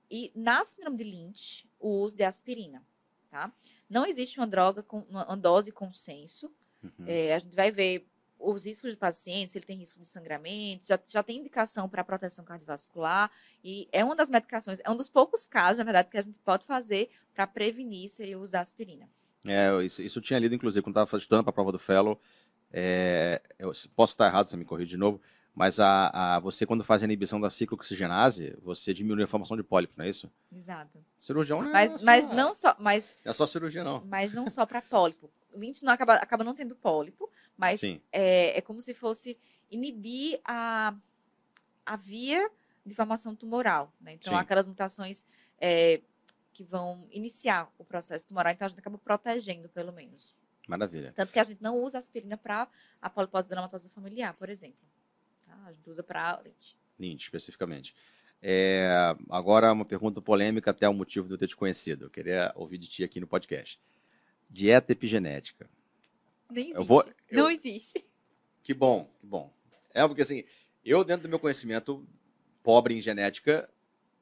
E na síndrome de Lynch, o uso de aspirina, tá? Não existe uma droga com uma dose consenso. Uhum. É, a gente vai ver os riscos de pacientes, se ele tem risco de sangramento, já, já tem indicação para proteção cardiovascular, e é uma das medicações, é um dos poucos casos, na verdade, que a gente pode fazer para prevenir seria o uso da aspirina. É, isso, isso eu tinha lido, inclusive, quando estava estudando para a prova do Fellow, é, eu posso estar errado, você me corrige de novo, mas a, a, você, quando faz a inibição da ciclooxigenase, você diminui a formação de pólipos, não é isso? Exato. Cirurgião não é mas, só, mas não só, mas é só cirurgia não. Mas não só para pólipo. Lynch não acaba, acaba não tendo pólipo, mas é, é, como se fosse inibir a, a via de formação tumoral. Né? Então, aquelas mutações é, que vão iniciar o processo tumoral, então a gente acaba protegendo, pelo menos. Maravilha. Tanto que a gente não usa aspirina para a polipose dermatosa familiar, por exemplo. Tá? A gente usa para lente. Lente, especificamente. É, agora, uma pergunta polêmica, até o motivo de eu ter te conhecido. Eu queria ouvir de ti aqui no podcast. Dieta epigenética. Nem existe. Eu vou, eu... Não existe. Que bom, que bom. É porque assim, eu dentro do meu conhecimento pobre em genética,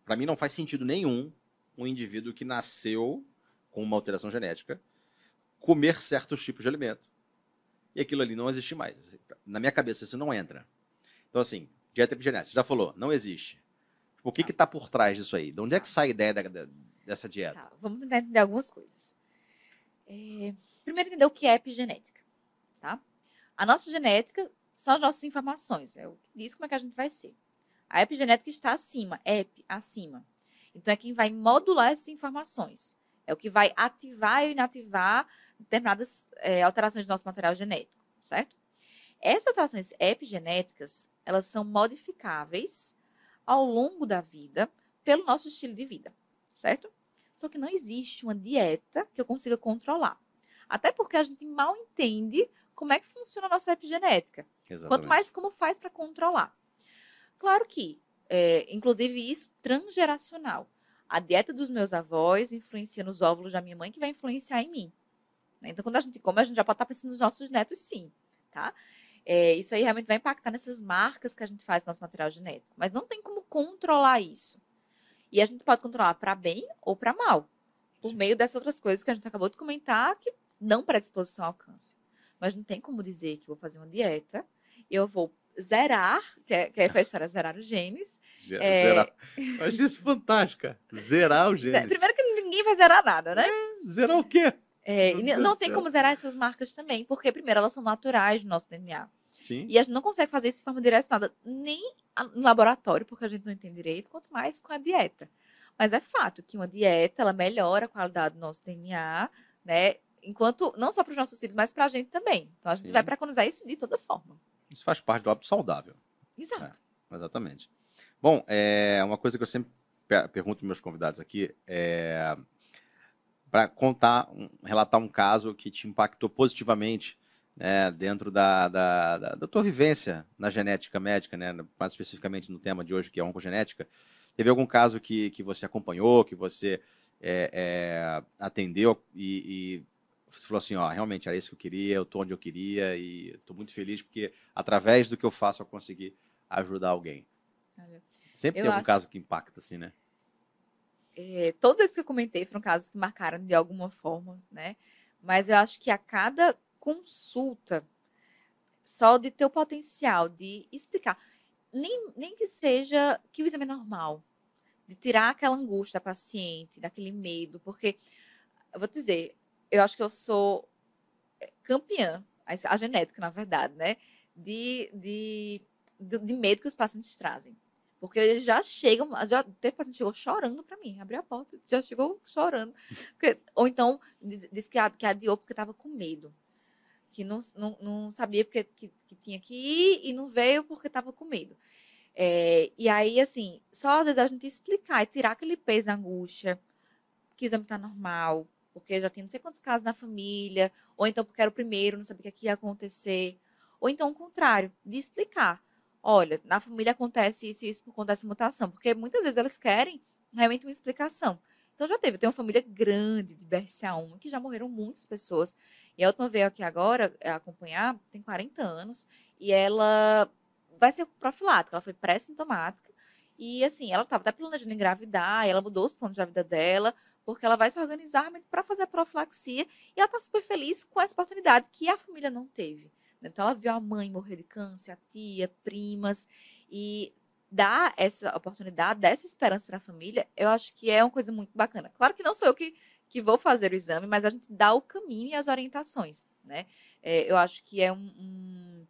para mim não faz sentido nenhum um indivíduo que nasceu com uma alteração genética comer certos tipos de alimento. E aquilo ali não existe mais. Na minha cabeça isso não entra. Então assim, dieta epigenética, já falou, não existe. O que tá. está por trás disso aí? De onde é que sai a ideia da, da, dessa dieta? Tá, vamos tentar entender algumas coisas. É, primeiro entender o que é epigenética, tá? A nossa genética são as nossas informações, é o que diz como é que a gente vai ser. A epigenética está acima, ep, acima. Então é quem vai modular essas informações. É o que vai ativar e inativar determinadas é, alterações do nosso material genético, certo? Essas alterações epigenéticas, elas são modificáveis ao longo da vida pelo nosso estilo de vida, certo? Só que não existe uma dieta que eu consiga controlar. Até porque a gente mal entende como é que funciona a nossa epigenética. Exatamente. Quanto mais como faz para controlar. Claro que, é, inclusive isso transgeracional. A dieta dos meus avós influencia nos óvulos da minha mãe, que vai influenciar em mim. Né? Então, quando a gente come, a gente já pode estar pensando nos nossos netos, sim. Tá? É, isso aí realmente vai impactar nessas marcas que a gente faz no nosso material genético. Mas não tem como controlar isso. E a gente pode controlar para bem ou para mal, por meio dessas outras coisas que a gente acabou de comentar, que não predisposição ao câncer. Mas não tem como dizer que vou fazer uma dieta, eu vou zerar, que é, que é a história zerar os genes. É... Zerar. Eu acho isso fantástica. Zerar os genes. Primeiro que ninguém vai zerar nada, né? É, zerar o quê? É, não tem como zerar essas marcas também, porque primeiro elas são naturais no nosso DNA. Sim. E a gente não consegue fazer isso de forma direcionada nem no laboratório, porque a gente não entende direito, quanto mais com a dieta. Mas é fato que uma dieta, ela melhora a qualidade do nosso DNA, né? Enquanto, não só para os nossos filhos, mas para a gente também. Então a gente Sim. vai preconizar isso de toda forma. Isso faz parte do hábito saudável. Exato. É, exatamente. Bom, é, uma coisa que eu sempre pergunto para meus convidados aqui é para contar, um, relatar um caso que te impactou positivamente né, dentro da, da, da, da, tua vivência na genética médica, né, mais especificamente no tema de hoje, que é oncogenética. Teve algum caso que, que você acompanhou, que você é, é, atendeu e, e, você falou assim, ó, realmente era isso que eu queria, eu estou onde eu queria e estou muito feliz porque através do que eu faço eu consegui ajudar alguém. Olha, Sempre tem algum acho... caso que impacta, assim, né? É, todos esses que eu comentei foram casos que marcaram de alguma forma, né? Mas eu acho que a cada consulta, só de ter o potencial de explicar, nem, nem que seja que o exame é normal, de tirar aquela angústia da paciente, daquele medo, porque eu vou te dizer, eu acho que eu sou eh, campeã, a genética, na verdade, né? De, de, de, medo que os pacientes trazem. Porque eles já chegam, já teve paciente que chegou chorando para mim, abriu a porta, já chegou chorando. Porque, ou então disse que, que adiou porque estava com medo. Que não, não, não sabia porque que, que tinha que ir e não veio porque estava com medo. É, e aí, assim, só às vezes a gente explicar e tirar aquele peso da angústia, que o exame está normal, porque já tem não sei quantos casos na família, ou então porque era o primeiro, não sabia o que ia acontecer. Ou então o contrário, de explicar. Olha, na família acontece isso e isso por conta dessa mutação, porque muitas vezes elas querem realmente uma explicação. Então já teve, tem uma família grande de BRCA1, que já morreram muitas pessoas. E a última veio aqui agora é, acompanhar, tem 40 anos, e ela vai ser profilática, ela foi pré-sintomática. E assim, ela estava até planejando engravidar, ela mudou os planos de vida dela, porque ela vai se organizar para fazer a profilaxia e ela está super feliz com essa oportunidade que a família não teve. Então, ela viu a mãe morrer de câncer, a tia, primas, e dar essa oportunidade, dar essa esperança para a família, eu acho que é uma coisa muito bacana. Claro que não sou eu que, que vou fazer o exame, mas a gente dá o caminho e as orientações, né? É, eu acho que é um, um,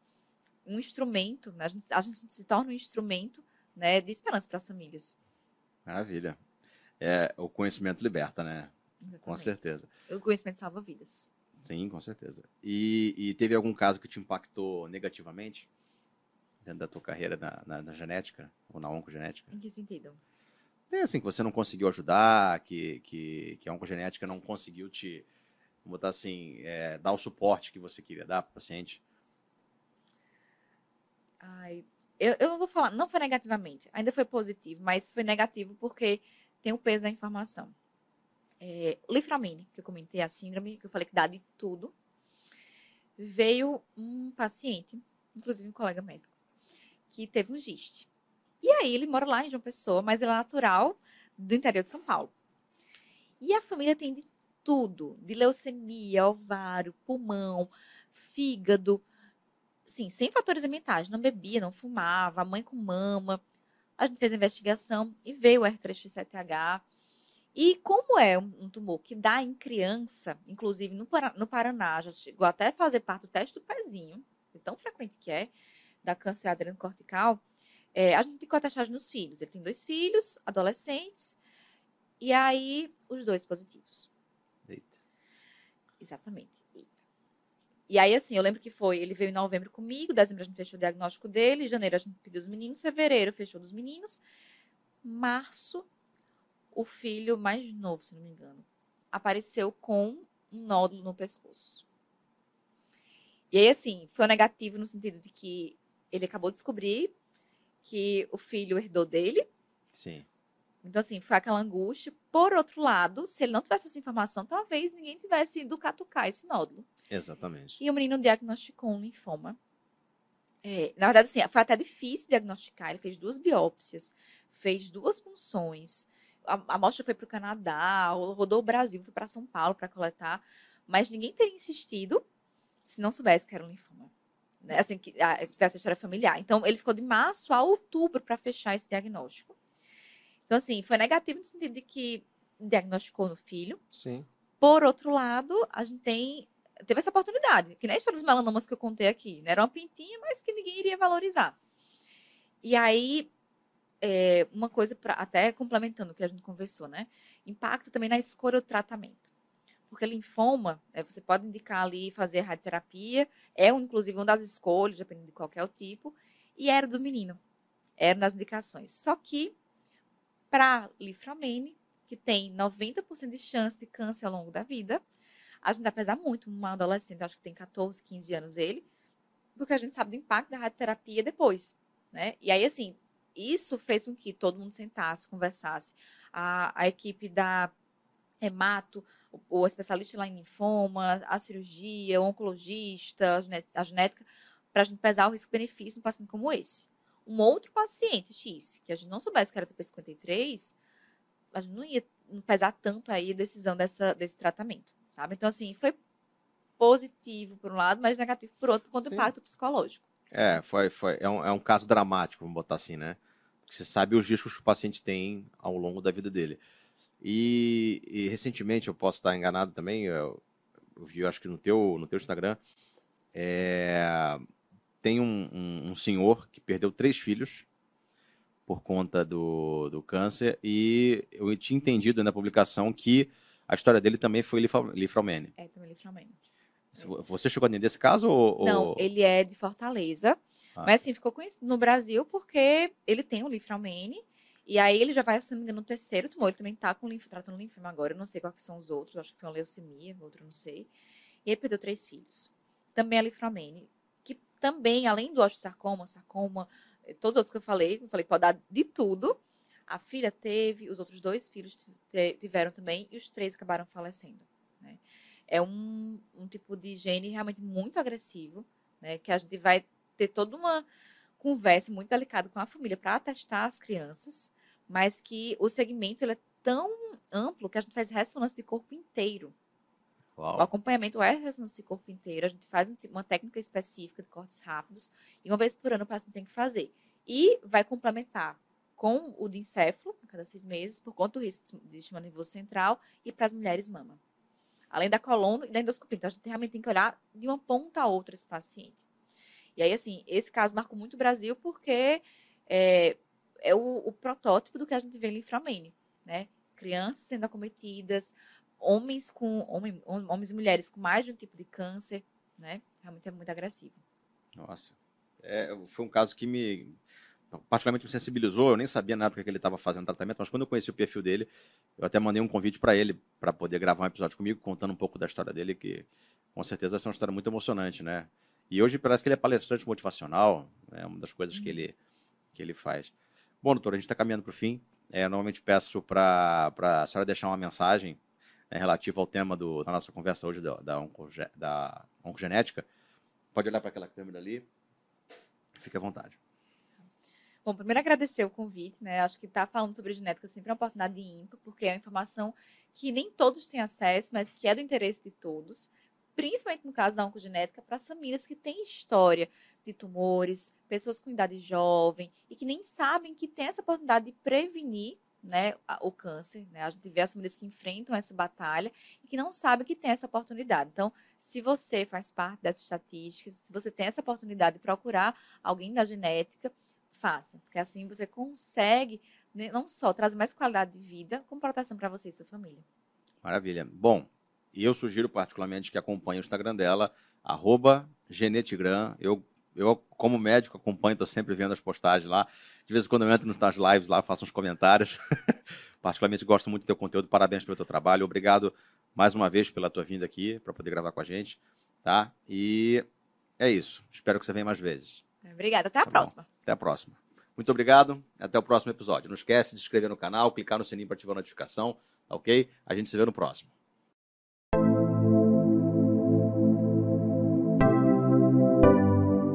um instrumento, né? a, gente, a gente se torna um instrumento né, de esperança para as famílias. Maravilha. É, o conhecimento liberta, né? Exatamente. Com certeza. O conhecimento salva vidas. Sim, com certeza. E, e, teve algum caso que te impactou negativamente dentro da tua carreira na, na, na genética ou na oncogenética? Em que sentido? É assim, que você não conseguiu ajudar, que, que, que a oncogenética não conseguiu te, vamos botar assim, é, dar o suporte que você queria dar para o paciente? Ai, eu, eu vou falar, não foi negativamente, ainda foi positivo, mas foi negativo porque tem o peso da informação. É, Liframine, que eu comentei, a síndrome, que eu falei que dá de tudo, veio um paciente, inclusive um colega médico, que teve um giste. E aí ele mora lá em João Pessoa, mas ele é natural do interior de São Paulo. E a família tem de tudo, de leucemia, ovário, pulmão, fígado, sim, sem fatores ambientais, não bebia, não fumava, mãe com mama. A gente fez a investigação e veio o R3X7H, e como é um tumor que dá em criança, inclusive no, no Paraná, já chegou até a fazer parte do teste do pezinho, de tão frequente que é, da câncer adrenocortical, é, a gente tem que a testagem nos filhos. Ele tem dois filhos, adolescentes, e aí os dois positivos. Eita. Exatamente. Eita. E aí, assim, eu lembro que foi, ele veio em novembro comigo, dezembro a gente fechou o diagnóstico dele, janeiro a gente pediu os meninos, fevereiro fechou dos meninos, março o filho mais novo, se não me engano, apareceu com um nódulo no pescoço. E aí, assim, foi negativo no sentido de que ele acabou de descobrir que o filho herdou dele. Sim. Então, assim, foi aquela angústia. Por outro lado, se ele não tivesse essa informação, talvez ninguém tivesse ido catucar esse nódulo. Exatamente. E o menino diagnosticou um linfoma. É, na verdade, assim, foi até difícil diagnosticar. Ele fez duas biópsias, fez duas punções, a, amostra foi para o Canadá, rodou o Brasil, foi para São Paulo para coletar, mas ninguém teria insistido se não soubesse que era um linfoma. Né? Assim, que essa história familiar. Então, ele ficou de março a outubro para fechar esse diagnóstico. Então, assim, foi negativo no sentido de que diagnosticou no filho. Sim. Por outro lado, a gente tem teve essa oportunidade, que nem a história dos melanomas que eu contei aqui, né? Era uma pintinha, mas que ninguém iria valorizar. E aí, é, uma coisa para até complementando o que a gente conversou, né? Impacta também na escolha do tratamento. Porque linfoma, né, você pode indicar ali fazer radioterapia, é inclusive uma das escolhas, dependendo de qual o tipo, e era do menino. Era das indicações. Só que, para liframene, que tem 90% de chance de câncer ao longo da vida. A gente vai pesar muito uma adolescente, acho que tem 14, 15 anos ele, porque a gente sabe do impacto da radioterapia depois, né? E aí, assim, isso fez com que todo mundo sentasse, conversasse. A, a equipe da hemato, o, o especialista lá em linfoma, a cirurgia, o oncologista, a genética, para a gente pesar o risco-benefício em um paciente como esse. Um outro paciente X, que a gente não soubesse que era TP53, a gente não ia pesar tanto aí a decisão dessa, desse tratamento, sabe? Então, assim, foi positivo por um lado, mas negativo por outro, do impacto psicológico. É, foi, foi. É um, é um caso dramático, vamos botar assim, né? Porque você sabe os riscos que o paciente tem ao longo da vida dele. E, e recentemente, eu posso estar enganado também, eu, eu, vi, acho que no teu, no teu Instagram, é, tem um, um, um, senhor que perdeu três filhos por conta do, do câncer e eu tinha entendido na publicação que a história dele também foi Lifraumene. É, também Lifraumene. Você chegou a entender esse caso? Ou, Não, ele é de Fortaleza. Ah. Mas assim, ficou conhecido no Brasil porque ele tem o Lifraumene. E aí ele já vai, se não me engano, no terceiro tumor. Ele também tá com linfo, tratando linfoma agora. Eu não sei quais são os outros. Acho que foi uma leucemia, outro não sei. E ele perdeu três filhos. Também a Lifraumene. Também, além do osteosarcoma, sarcoma, eh, todos os outros que eu falei, eu falei, pode dar de tudo. A filha teve, os outros dois filhos tiveram também, e os três acabaram falecendo. Né? É um, um tipo de gene realmente muito agressivo, né? Que a gente vai ter toda uma conversa muito delicada com a família para atestar as crianças, mas que o segmento ele é tão amplo que a gente faz ressonância de corpo inteiro. Uau. O acompanhamento é ressonância de corpo inteiro. A gente faz uma técnica específica de cortes rápidos e uma vez por ano o paciente tem que fazer. E vai complementar com o de encéfalo, a cada seis meses, por conta do risco de estímulo nervoso central e para as mulheres mama. Além da coluna e da endoscopia. Então, a gente realmente tem que olhar de uma ponta a outra esse paciente. E aí, assim, esse caso marcou muito o Brasil porque é, é o, o, protótipo do que a gente vê em Inframene, né? Crianças sendo acometidas, homens com homem, homens e mulheres com mais de um tipo de câncer, né? Realmente é muito agressivo. Nossa, é, foi um caso que me particularmente me sensibilizou. Eu nem sabia nada porque ele estava fazendo tratamento, mas quando eu conheci o perfil dele, eu até mandei um convite para ele para poder gravar um episódio comigo contando um pouco da história dele, que com certeza vai ser uma história muito emocionante, né? E hoje parece que ele é palestrante motivacional, é né? uma das coisas uhum. que, ele, que ele faz. Bom, doutor, a gente está caminhando para o fim. É, normalmente peço para a senhora deixar uma mensagem né, relativa ao tema do, da nossa conversa hoje da, da, oncoge, da oncogenética. Pode olhar para aquela câmera ali. Fique à vontade. Bom, primeiro agradecer o convite, né? Acho que estar tá falando sobre genética é sempre uma oportunidade ímpar, porque é uma informação que nem todos têm acesso, mas que é do interesse de todos principalmente no caso da oncogenética, para as famílias que têm história de tumores, pessoas com idade jovem e que nem sabem que tem essa oportunidade de prevenir né, o câncer. Né? A gente vê as famílias que enfrentam essa batalha e que não sabem que tem essa oportunidade. Então, se você faz parte dessas estatísticas, se você tem essa oportunidade de procurar alguém da genética, faça, porque assim você consegue né, não só trazer mais qualidade de vida, como proteção para você e sua família. Maravilha. Bom, e eu sugiro particularmente que acompanhe o Instagram dela, arroba Genetigram. Eu, eu, como médico, acompanho, estou sempre vendo as postagens lá. De vez em quando eu entro nas lives lá, faço uns comentários. particularmente gosto muito do teu conteúdo. Parabéns pelo teu trabalho. Obrigado mais uma vez pela tua vinda aqui para poder gravar com a gente. Tá? E é isso. Espero que você venha mais vezes. Obrigada. Até a tá próxima. Bom. Até a próxima. Muito obrigado. Até o próximo episódio. Não esquece de se inscrever no canal, clicar no sininho para ativar a notificação. Ok? A gente se vê no próximo.